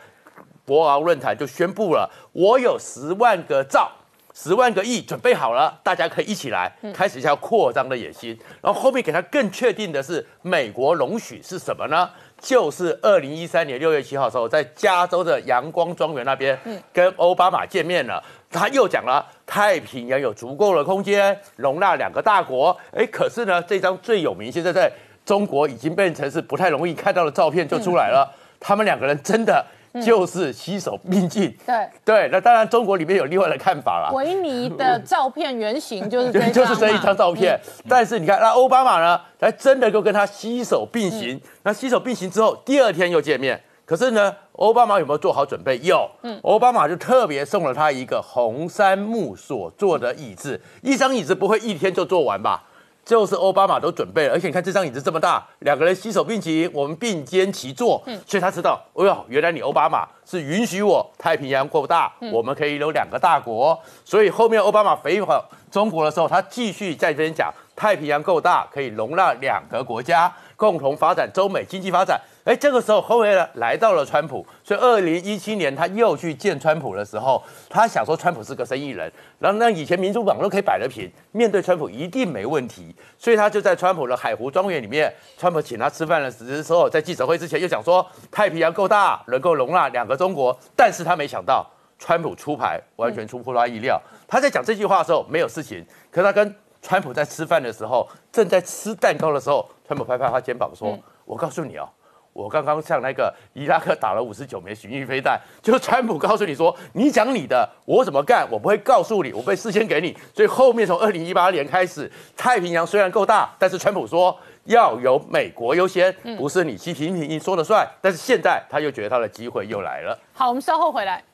博鳌论坛就宣布了，我有十万个兆。十万个亿准备好了，大家可以一起来开始一下扩张的野心。然后后面给他更确定的是，美国容许是什么呢？就是二零一三年六月七号的时候，在加州的阳光庄园那边，跟奥巴马见面了。他又讲了，太平洋有足够的空间容纳两个大国。哎，可是呢，这张最有名，现在在中国已经变成是不太容易看到的照片就出来了。他们两个人真的。就是携手并进，对对，那当然中国里面有另外的看法啦。维尼的照片原型就是 *laughs* 这就是这一张照片。但是你看，那奥巴马呢，还真的就跟他携手并行。那携手并行之后，第二天又见面。可是呢，奥巴马有没有做好准备？有，嗯，奥巴马就特别送了他一个红杉木所做的椅子，一张椅子不会一天就做完吧？就是奥巴马都准备了，而且你看这张椅子这么大，两个人携手并行，我们并肩齐坐，嗯，所以他知道，哦哟，原来你奥巴马是允许我太平洋够大，我们可以有两个大国，所以后面奥巴马回访中国的时候，他继续在这边讲，太平洋够大，可以容纳两个国家共同发展中美经济发展。哎，这个时候后面呢来到了川普，所以二零一七年他又去见川普的时候，他想说川普是个生意人，然后那以前民主党都可以摆得平，面对川普一定没问题，所以他就在川普的海湖庄园里面，川普请他吃饭的时候，在记者会之前又讲说太平洋够大，能够容纳两个中国，但是他没想到川普出牌完全出乎他意料，他在讲这句话的时候没有事情，可是他跟川普在吃饭的时候，正在吃蛋糕的时候，川普拍拍他肩膀说：“我告诉你哦。”我刚刚向那个伊拉克打了五十九枚巡弋飞弹，就川普告诉你说，你讲你的，我怎么干，我不会告诉你，我会事先给你。所以后面从二零一八年开始，太平洋虽然够大，但是川普说要由美国优先，不是你习近平说了算。但是现在他又觉得他的机会又来了。好，我们稍后回来。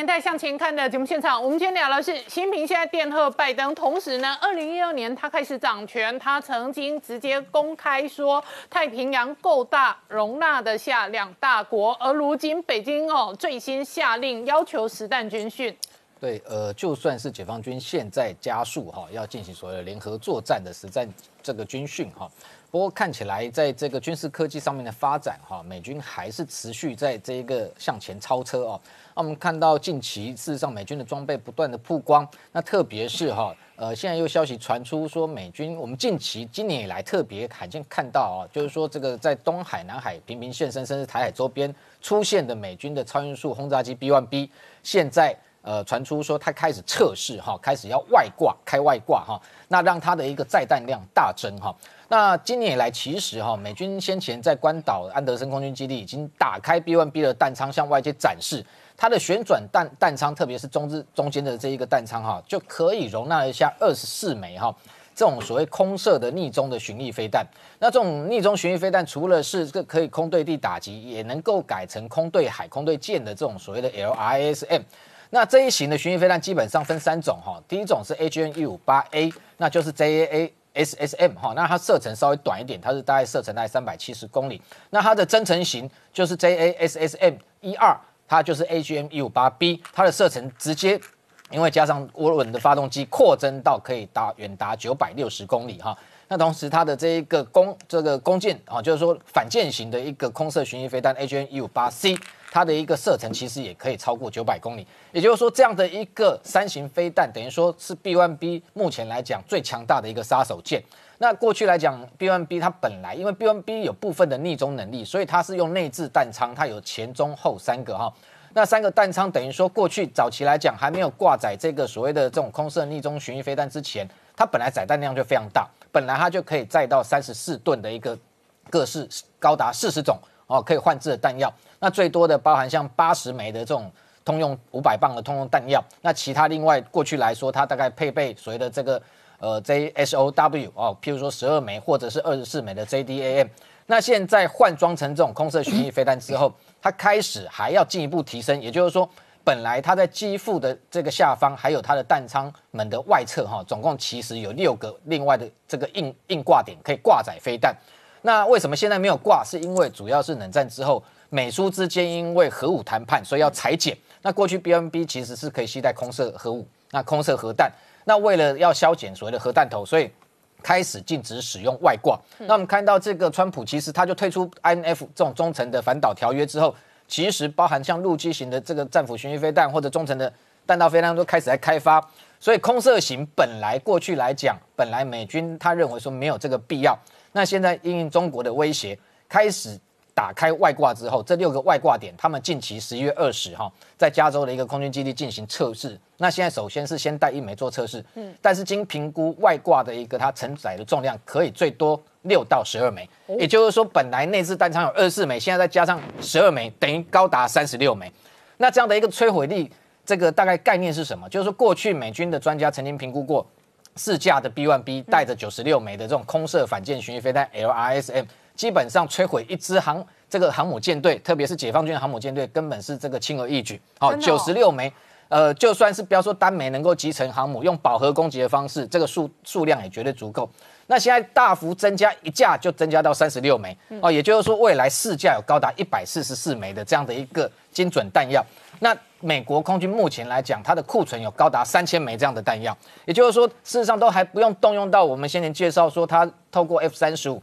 年代向前看的节目现场，我们今天聊的是新平现在电贺拜登，同时呢，二零一二年他开始掌权，他曾经直接公开说太平洋够大，容纳得下两大国，而如今北京哦最新下令要求实弹军训。对，呃，就算是解放军现在加速哈，要进行所谓的联合作战的实战这个军训哈。不过看起来，在这个军事科技上面的发展，哈，美军还是持续在这一个向前超车哦。那我们看到近期事实上美军的装备不断的曝光，那特别是哈，呃，现在又消息传出说，美军我们近期今年以来特别罕见看到啊，就是说这个在东海、南海频频现身，甚至台海周边出现的美军的超音速轰炸机 B1B，现在呃传出说他开始测试哈，开始要外挂开外挂哈，那让他的一个载弹量大增哈。那今年以来，其实哈美军先前在关岛安德森空军基地已经打开 B1B 的弹仓，向外界展示。它的旋转弹弹仓，特别是中之中间的这一个弹仓哈，就可以容纳一下二十四枚哈这种所谓空射的逆中的巡弋飞弹。那这种逆中巡弋飞弹，除了是这可以空对地打击，也能够改成空对海、空对舰的这种所谓的 LRSM。那这一型的巡弋飞弹基本上分三种哈，第一种是 AGN 一五八 A，那就是 JAA SSM 哈，那它射程稍微短一点，它是大概射程大概三百七十公里。那它的增程型就是 JASSM 一二。它就是 AGM 一五八 B，它的射程直接因为加上涡轮的发动机扩增到可以达远达九百六十公里哈。那同时它的这一个弓这个弓箭啊，就是说反舰型的一个空射巡弋飞弹 AGM 一五八 C，它的一个射程其实也可以超过九百公里。也就是说，这样的一个三型飞弹，等于说是 B1B 目前来讲最强大的一个杀手锏。那过去来讲，B1B 它本来因为 B1B 有部分的逆中能力，所以它是用内置弹仓，它有前中后三个哈。那三个弹仓等于说过去早期来讲还没有挂载这个所谓的这种空射逆中巡弋飞弹之前，它本来载弹量就非常大，本来它就可以载到三十四吨的一个各式高达四十种哦可以换置的弹药。那最多的包含像八十枚的这种通用五百磅的通用弹药。那其他另外过去来说，它大概配备所谓的这个。呃，JSOW 哦，譬如说十二枚或者是二十四枚的 JDAM，那现在换装成这种空射巡弋飞弹之后，它开始还要进一步提升，也就是说，本来它在机腹的这个下方，还有它的弹仓门的外侧哈，总共其实有六个另外的这个硬硬挂点可以挂载飞弹。那为什么现在没有挂？是因为主要是冷战之后美苏之间因为核武谈判，所以要裁减。那过去 BMB 其实是可以携带空射核武，那空射核弹。那为了要削减所谓的核弹头，所以开始禁止使用外挂。那我们看到这个川普其实他就退出 INF 这种中程的反导条约之后，其实包含像陆基型的这个战斧巡弋飞弹或者中程的弹道飞弹都开始在开发。所以空射型本来过去来讲，本来美军他认为说没有这个必要。那现在因应中国的威胁，开始。打开外挂之后，这六个外挂点，他们近期十一月二十号，在加州的一个空军基地进行测试。那现在首先是先带一枚做测试，嗯，但是经评估外挂的一个它承载的重量可以最多六到十二枚，也就是说本来内置弹仓有二十四枚，现在再加上十二枚，等于高达三十六枚。那这样的一个摧毁力，这个大概概念是什么？就是说过去美军的专家曾经评估过，四架的 B1B 带着九十六枚的这种空射反舰巡弋飞弹 LRSM。基本上摧毁一支航这个航母舰队，特别是解放军航母舰队，根本是这个轻而易举。好，九十六枚，呃，就算是不要说单枚能够集成航母，用饱和攻击的方式，这个数数量也绝对足够。那现在大幅增加一架，就增加到三十六枚。哦，也就是说未来四架有高达一百四十四枚的这样的一个精准弹药。那美国空军目前来讲，它的库存有高达三千枚这样的弹药，也就是说事实上都还不用动用到我们先前介绍说它透过 F 三十五。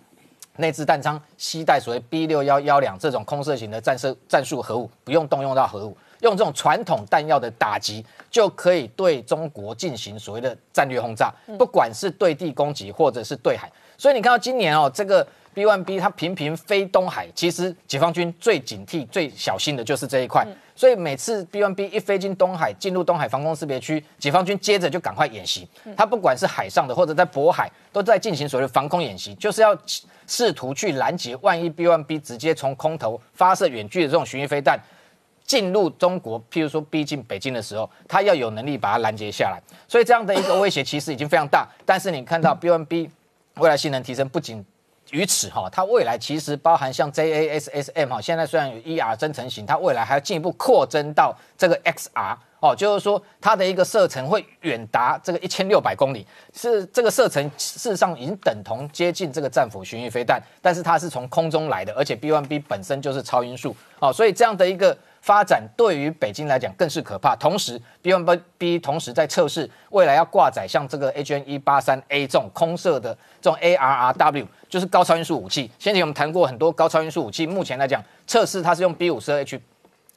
内置弹仓携带所谓 B 六幺幺两这种空射型的战射战术核武，不用动用到核武，用这种传统弹药的打击，就可以对中国进行所谓的战略轰炸，不管是对地攻击或者是对海。所以你看到今年哦，这个 B one B 它频频飞东海，其实解放军最警惕、最小心的就是这一块。所以每次 B one B 一飞进东海，进入东海防空识别区，解放军接着就赶快演习。他不管是海上的或者在渤海，都在进行所谓的防空演习，就是要。试图去拦截，万一 B1B 直接从空投发射远距的这种巡弋飞弹进入中国，譬如说逼近北京的时候，他要有能力把它拦截下来。所以这样的一个威胁其实已经非常大。但是你看到 B1B 未来性能提升，不仅于此哈，它未来其实包含像 JASSM 哈，现在虽然有 ER 增程型，它未来还要进一步扩增到这个 XR。哦，就是说它的一个射程会远达这个一千六百公里，是这个射程事实上已经等同接近这个战斧巡弋飞弹，但是它是从空中来的，而且 B1B 本身就是超音速，哦，所以这样的一个发展对于北京来讲更是可怕。同时，B1B 同时在测试未来要挂载像这个 HN 一八三 A 这种空射的这种 ARRW，就是高超音速武器。先前我们谈过很多高超音速武器，目前来讲测试它是用 B 五十二 H。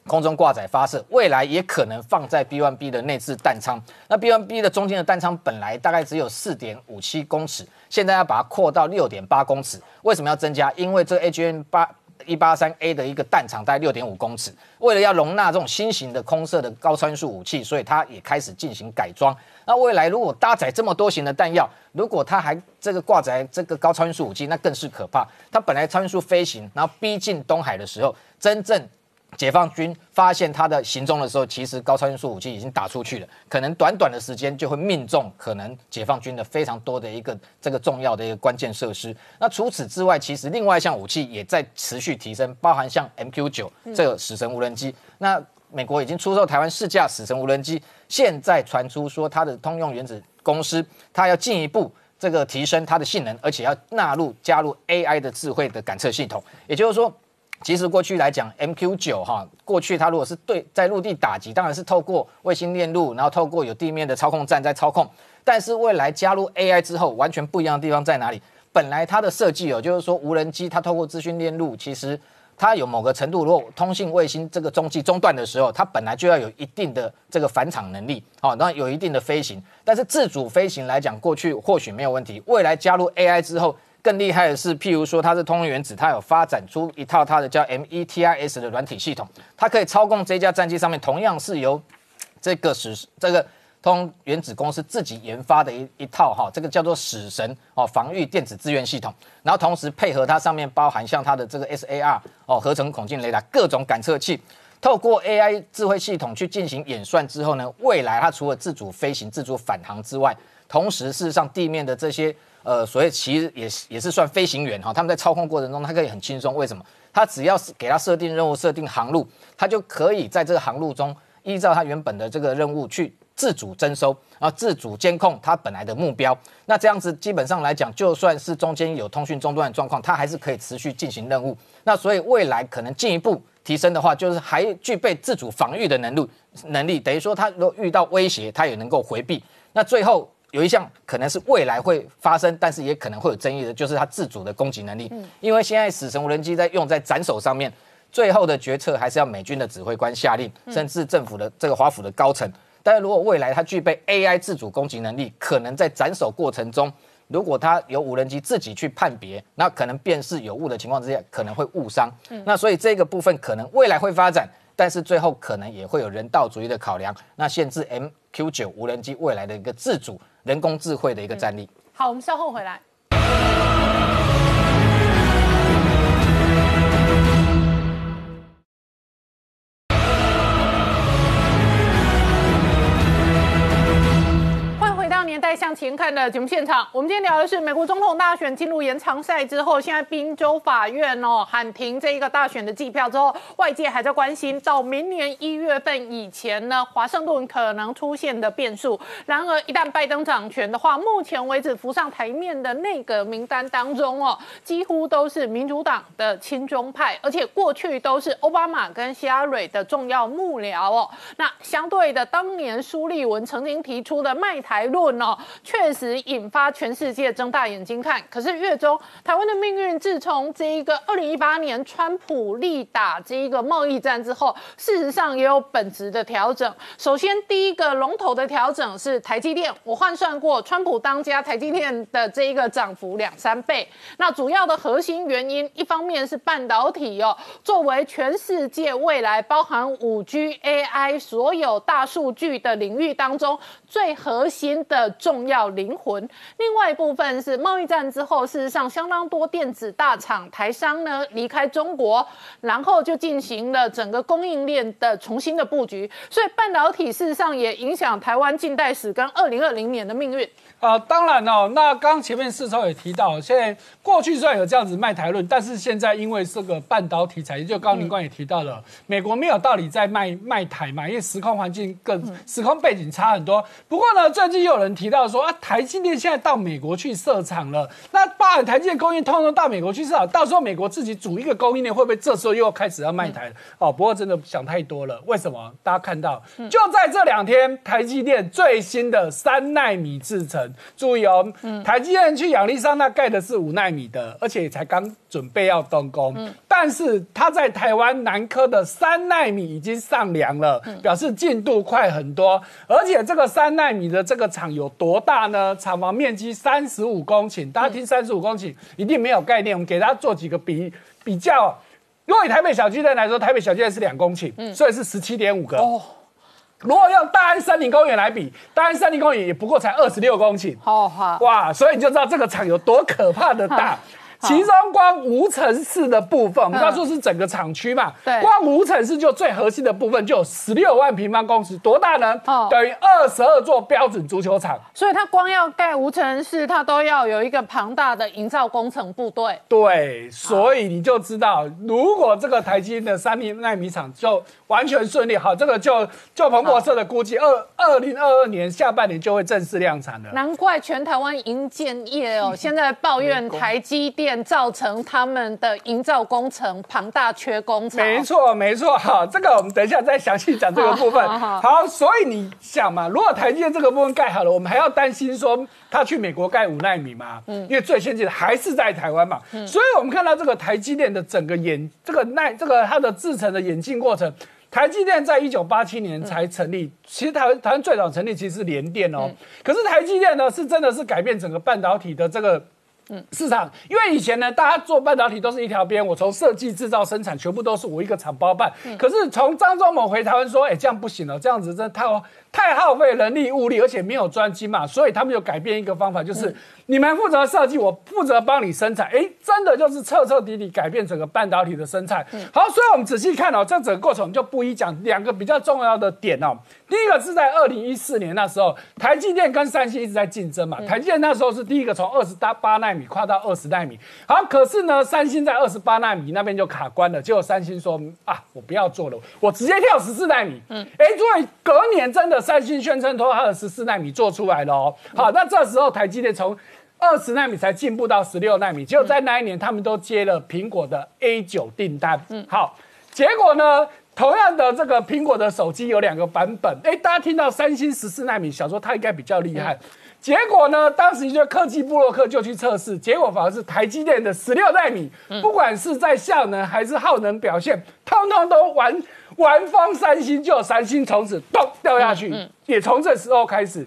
空中挂载发射，未来也可能放在 B1B 的内置弹仓。那 B1B 的中间的弹仓本来大概只有四点五七公尺，现在要把它扩到六点八公尺。为什么要增加？因为这个 HN 八一八三 A 的一个弹场大概六点五公尺，为了要容纳这种新型的空射的高超音速武器，所以它也开始进行改装。那未来如果搭载这么多型的弹药，如果它还这个挂载这个高超音速武器，那更是可怕。它本来超音速飞行，然后逼近东海的时候，真正解放军发现他的行踪的时候，其实高超音速武器已经打出去了，可能短短的时间就会命中可能解放军的非常多的一个这个重要的一个关键设施。那除此之外，其实另外一项武器也在持续提升，包含像 MQ 九这个死神无人机。那美国已经出售台湾试驾死神无人机，现在传出说它的通用原子公司，它要进一步这个提升它的性能，而且要纳入加入 AI 的智慧的感测系统。也就是说，其实过去来讲，MQ 九哈，过去它如果是对在陆地打击，当然是透过卫星链路，然后透过有地面的操控站在操控。但是未来加入 AI 之后，完全不一样的地方在哪里？本来它的设计哦，就是说无人机它透过资讯链路，其实。它有某个程度，如果通信卫星这个中继中断的时候，它本来就要有一定的这个返场能力，好，那有一定的飞行。但是自主飞行来讲，过去或许没有问题，未来加入 AI 之后，更厉害的是，譬如说它是通用原子，它有发展出一套它的叫 METIS 的软体系统，它可以操控这架战机上面同样是由这个使这个。通原子公司自己研发的一一套哈，这个叫做死神哦防御电子资源系统，然后同时配合它上面包含像它的这个 SAR 哦合成孔径雷达各种感测器，透过 AI 智慧系统去进行演算之后呢，未来它除了自主飞行、自主返航之外，同时事实上地面的这些呃所谓其实也也是算飞行员哈，他们在操控过程中他可以很轻松，为什么？他只要是给他设定任务、设定航路，他就可以在这个航路中依照他原本的这个任务去。自主征收，然后自主监控它本来的目标。那这样子基本上来讲，就算是中间有通讯中断的状况，它还是可以持续进行任务。那所以未来可能进一步提升的话，就是还具备自主防御的能力。能力等于说，他如果遇到威胁，他也能够回避。那最后有一项可能是未来会发生，但是也可能会有争议的，就是它自主的攻击能力。因为现在死神无人机在用在斩首上面，最后的决策还是要美军的指挥官下令，甚至政府的这个华府的高层。但是如果未来它具备 AI 自主攻击能力，可能在斩首过程中，如果它有无人机自己去判别，那可能辨识有误的情况之下，可能会误伤。那所以这个部分可能未来会发展，但是最后可能也会有人道主义的考量，那限制 MQ 九无人机未来的一个自主人工智慧的一个战力。好，我们稍后回来。年代向前看的节目现场，我们今天聊的是美国总统大选进入延长赛之后，现在宾州法院哦喊停这一个大选的计票之后，外界还在关心到明年一月份以前呢，华盛顿可能出现的变数。然而一旦拜登掌权的话，目前为止浮上台面的那个名单当中哦，几乎都是民主党的亲中派，而且过去都是奥巴马跟希拉蕊的重要幕僚哦。那相对的，当年苏利文曾经提出的卖台论。哦，确实引发全世界睁大眼睛看。可是月中台湾的命运，自从这一个二零一八年川普力打这一个贸易战之后，事实上也有本质的调整。首先，第一个龙头的调整是台积电，我换算过，川普当家，台积电的这一个涨幅两三倍。那主要的核心原因，一方面是半导体哦，作为全世界未来包含五 G、AI 所有大数据的领域当中最核心的。重要灵魂。另外一部分是贸易战之后，事实上相当多电子大厂、台商呢离开中国，然后就进行了整个供应链的重新的布局。所以半导体事实上也影响台湾近代史跟二零二零年的命运。啊，当然哦，那刚前面四超也提到，现在过去虽然有这样子卖台论，但是现在因为这个半导体产业，就刚刚林冠也提到了，美国没有道理在卖卖台嘛，因为时空环境更时空背景差很多。不过呢，最近又有人提到说啊，台积电现在到美国去设厂了，那把台积电供应通通到美国去设厂，到时候美国自己组一个供应链，会不会这时候又开始要卖台？哦，不过真的想太多了。为什么？大家看到，就在这两天，台积电最新的三纳米制程。注意哦，台积电去亚利桑那盖的是五纳米的，而且才刚准备要动工。但是它在台湾南科的三纳米已经上梁了，表示进度快很多。而且这个三纳米的这个厂有多大呢？厂房面积三十五公顷，大家听三十五公顷一定没有概念，我们给大家做几个比比较。如果以台北小巨蛋来说，台北小巨蛋是两公顷，所以是十七点五个。哦如果用大安森林公园来比，大安森林公园也不过才二十六公顷。好好，哇，所以你就知道这个厂有多可怕的大。其中光无尘室的部分，我们刚说是整个厂区嘛，对光无尘室就最核心的部分就有十六万平方公尺，多大呢？哦等于二十二座标准足球场。所以它光要盖无尘室，它都要有一个庞大的营造工程部队。对，所以你就知道，如果这个台积电的三纳米厂就完全顺利，好，这个就就彭博社的估计，二二零二二年下半年就会正式量产了。难怪全台湾营建业哦，*laughs* 现在抱怨台积电造成他们的营造工程庞大缺工潮。没错，没错，好，这个我们等一下再详细讲这个部分。好好好好，所以你想嘛，如果台积电这个部分盖好了，我们还要担心说他去美国盖五纳米吗？嗯，因为最先进的还是在台湾嘛。所以我们看到这个台积电的整个演这个耐这个它的制成的演进过程。台积电在一九八七年才成立，其实台湾台湾最早成立其实是联电哦，可是台积电呢是真的是改变整个半导体的这个市场，因为以前呢，大家做半导体都是一条边，我从设计、制造、生产，全部都是我一个厂包办。可是从张忠谋回台湾说，哎，这样不行了，这样子真的太太耗费人力物力，而且没有专机嘛，所以他们就改变一个方法，就是、你们负责设计，我负责帮你生产。哎，真的就是彻彻底底改变整个半导体的生产。好，所以我们仔细看哦，这整个过程就不一讲两个比较重要的点哦。第一个是在二零一四年那时候，台积电跟三星一直在竞争嘛。台积电那时候是第一个从二十八纳米跨到二十纳米，好，可是呢，三星在二十八纳米那边就卡关了。结果三星说啊，我不要做了，我直接跳十四纳米。嗯，哎，所以隔年真的三星宣称说它的十四纳米做出来了哦。好，那这时候台积电从二十纳米才进步到十六纳米，结果在那一年他们都接了苹果的 A 九订单。嗯，好，结果呢？同样的这个苹果的手机有两个版本，哎，大家听到三星十四纳米，想说它应该比较厉害，结果呢，当时就科技布洛克就去测试，结果反而是台积电的十六纳米，不管是在效能还是耗能表现，通通都玩玩方三星，就三星从此咚掉下去，也从这时候开始，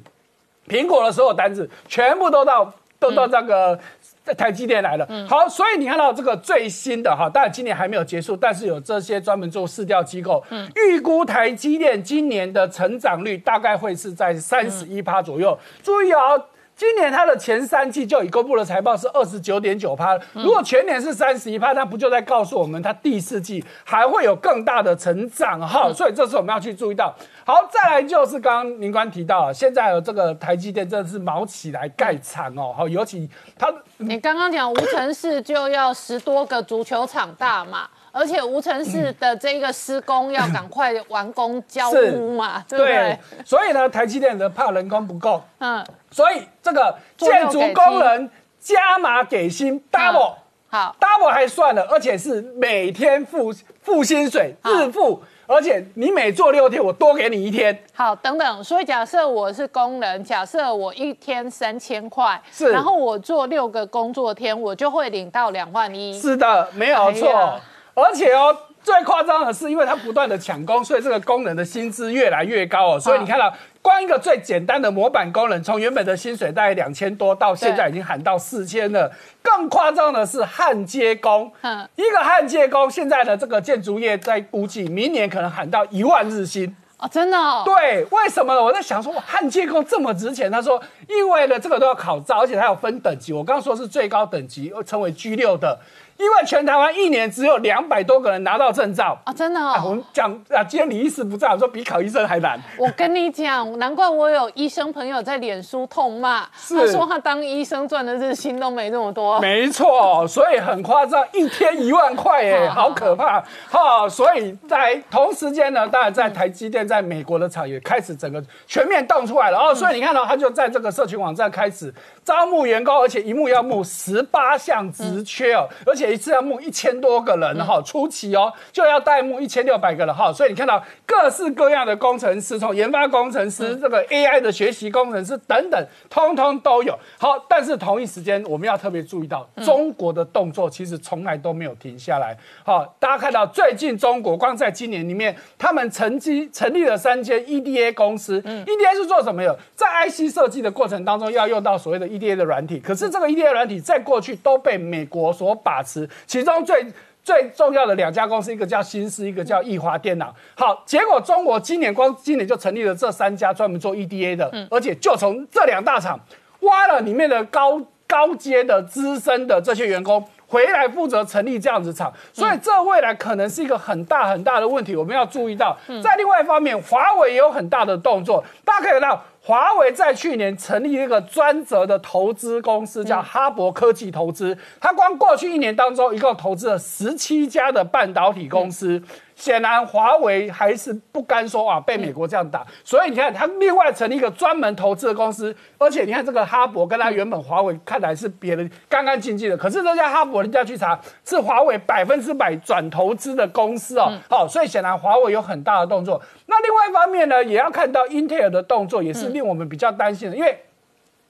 苹果的所有单子全部都到都到这个。在台积电来了，好，所以你看到这个最新的哈，当然今年还没有结束，但是有这些专门做市调机构，预估台积电今年的成长率大概会是在三十一趴左右。注意哦，今年它的前三季就已公布了财报是二十九点九趴，如果全年是三十一趴，那不就在告诉我们它第四季还会有更大的成长哈？所以这是我们要去注意到。好，再来就是刚刚宁官提到，现在有这个台积电真的是毛起来盖厂哦，好，尤其它。你刚刚讲无尘室就要十多个足球场大嘛，而且无尘室的这个施工要赶快完工交屋嘛，对不对？所以呢，台积电的怕人工不够，嗯，所以这个建筑工人加码给薪 double，好，double 还算了，而且是每天付付薪水，日付。而且你每做六天，我多给你一天。好，等等。所以假设我是工人，假设我一天三千块，是，然后我做六个工作天，我就会领到两万一。是的，没有错。哎而且哦，最夸张的是，因为它不断的抢工，所以这个工人的薪资越来越高哦。所以你看到，光一个最简单的模板工人，从原本的薪水大概两千多，到现在已经喊到四千了。更夸张的是焊接工，嗯，一个焊接工，现在的这个建筑业在估计明年可能喊到一万日薪。哦，真的哦。对，为什么呢？我在想说，焊接工这么值钱？他说，因为呢，这个都要考照，而且它有分等级。我刚刚说是最高等级，称为 G 六的。因为全台湾一年只有两百多个人拿到证照啊，真的哦。我们讲啊，今天李医师不在，我说比考医生还难。我跟你讲，难怪我有医生朋友在脸书痛骂，他说他当医生赚的日薪都没那么多。没错，所以很夸张，一天一万块，哎，好可怕。哈，所以在同时间呢，当然在台积电在美国的厂也开始整个全面动出来了。哦，所以你看到他就在这个社群网站开始招募员工，而且一募要募十八项职缺哦，而且一次要募一千多个人哈，初期哦就要代募一千六百个人哈，所以你看到各式各样的工程师，从研发工程师、这个 AI 的学习工程师等等，通通都有。好，但是同一时间我们要特别注意到，中国的动作其实从来都没有停下来。好，大家看到最近中国光在今年里面，他们成绩成立了三间 EDA 公司。EDA 是做什么的？在 IC 设计的过程当中，要用到所谓的 EDA 的软体。可是这个 EDA 软体在过去都被美国所把持，其中最最重要的两家公司，一个叫新思，一个叫易华电脑。好，结果中国今年光今年就成立了这三家专门做 EDA 的，而且就从这两大厂挖了里面的高高阶的资深的这些员工。回来负责成立这样子厂，所以这未来可能是一个很大很大的问题，我们要注意到。在另外一方面，华为也有很大的动作，大家可以看到，华为在去年成立一个专责的投资公司，叫哈勃科技投资。它光过去一年当中，一共投资了十七家的半导体公司。显然，华为还是不甘说啊，被美国这样打，所以你看，他另外成立一个专门投资的公司，而且你看这个哈勃跟他原本华为看来是别人干干净净的，可是这家哈勃人家去查，是华为百分之百转投资的公司哦，好，所以显然华为有很大的动作。那另外一方面呢，也要看到英特尔的动作，也是令我们比较担心的，因为。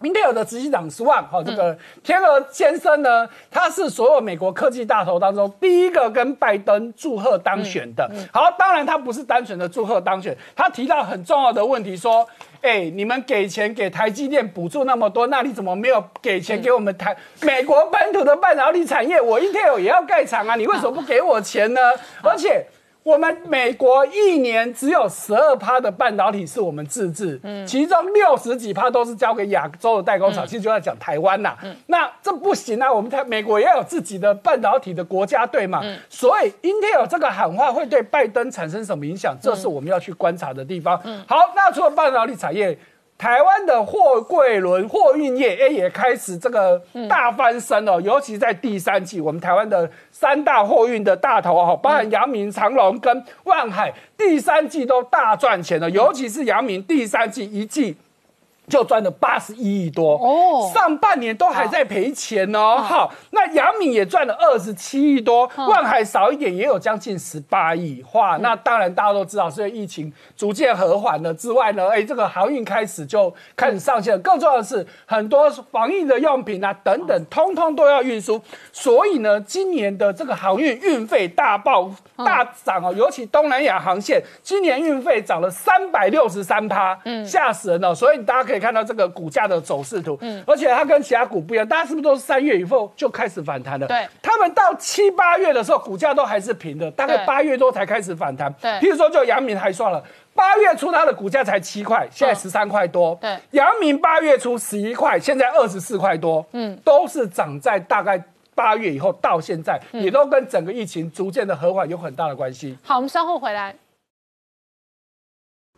英特尔的执行长 Swan 哈，这个天鹅先生呢，他是所有美国科技大头当中第一个跟拜登祝贺当选的。好，当然他不是单纯的祝贺当选，他提到很重要的问题，说，哎，你们给钱给台积电补助那么多，那你怎么没有给钱给我们台美国本土的半导体产业？我英特尔也要盖厂啊，你为什么不给我钱呢？而且。我们美国一年只有十二趴的半导体是我们自制，嗯，其中六十几趴都是交给亚洲的代工厂，其实就在讲台湾呐，嗯，那这不行啊，我们台美国也有自己的半导体的国家队嘛，嗯，所以 Intel 这个喊话会对拜登产生什么影响？这是我们要去观察的地方。嗯，好，那除了半导体产业。台湾的货柜轮货运业，哎，也开始这个大翻身哦。尤其在第三季，我们台湾的三大货运的大头哈，包含阳明、长隆跟万海，第三季都大赚钱了。尤其是阳明，第三季一季。就赚了八十一亿多哦，上半年都还在赔钱哦。好，那杨敏也赚了二十七亿多，万海少一点也有将近十八亿。哇，那当然大家都知道，所以疫情逐渐和缓了之外呢，哎，这个航运开始就开始上线。更重要的是，很多防疫的用品啊等等，通通都要运输。所以呢，今年的这个航运运费大爆大涨哦，尤其东南亚航线，今年运费涨了三百六十三趴，嗯，吓死人了。所以大家可以。可以看到这个股价的走势图，嗯，而且它跟其他股不一样，大家是不是都是三月以后就开始反弹了？对，他们到七八月的时候，股价都还是平的，大概八月多才开始反弹。对，譬如说就阳明还算了，八月初它的股价才七块，现在十三块多。对，阳明八月初十一块，现在二十四块多。嗯，都是涨在大概八月以后到现在，也都跟整个疫情逐渐的和缓有很大的关系。好，我们稍后回来。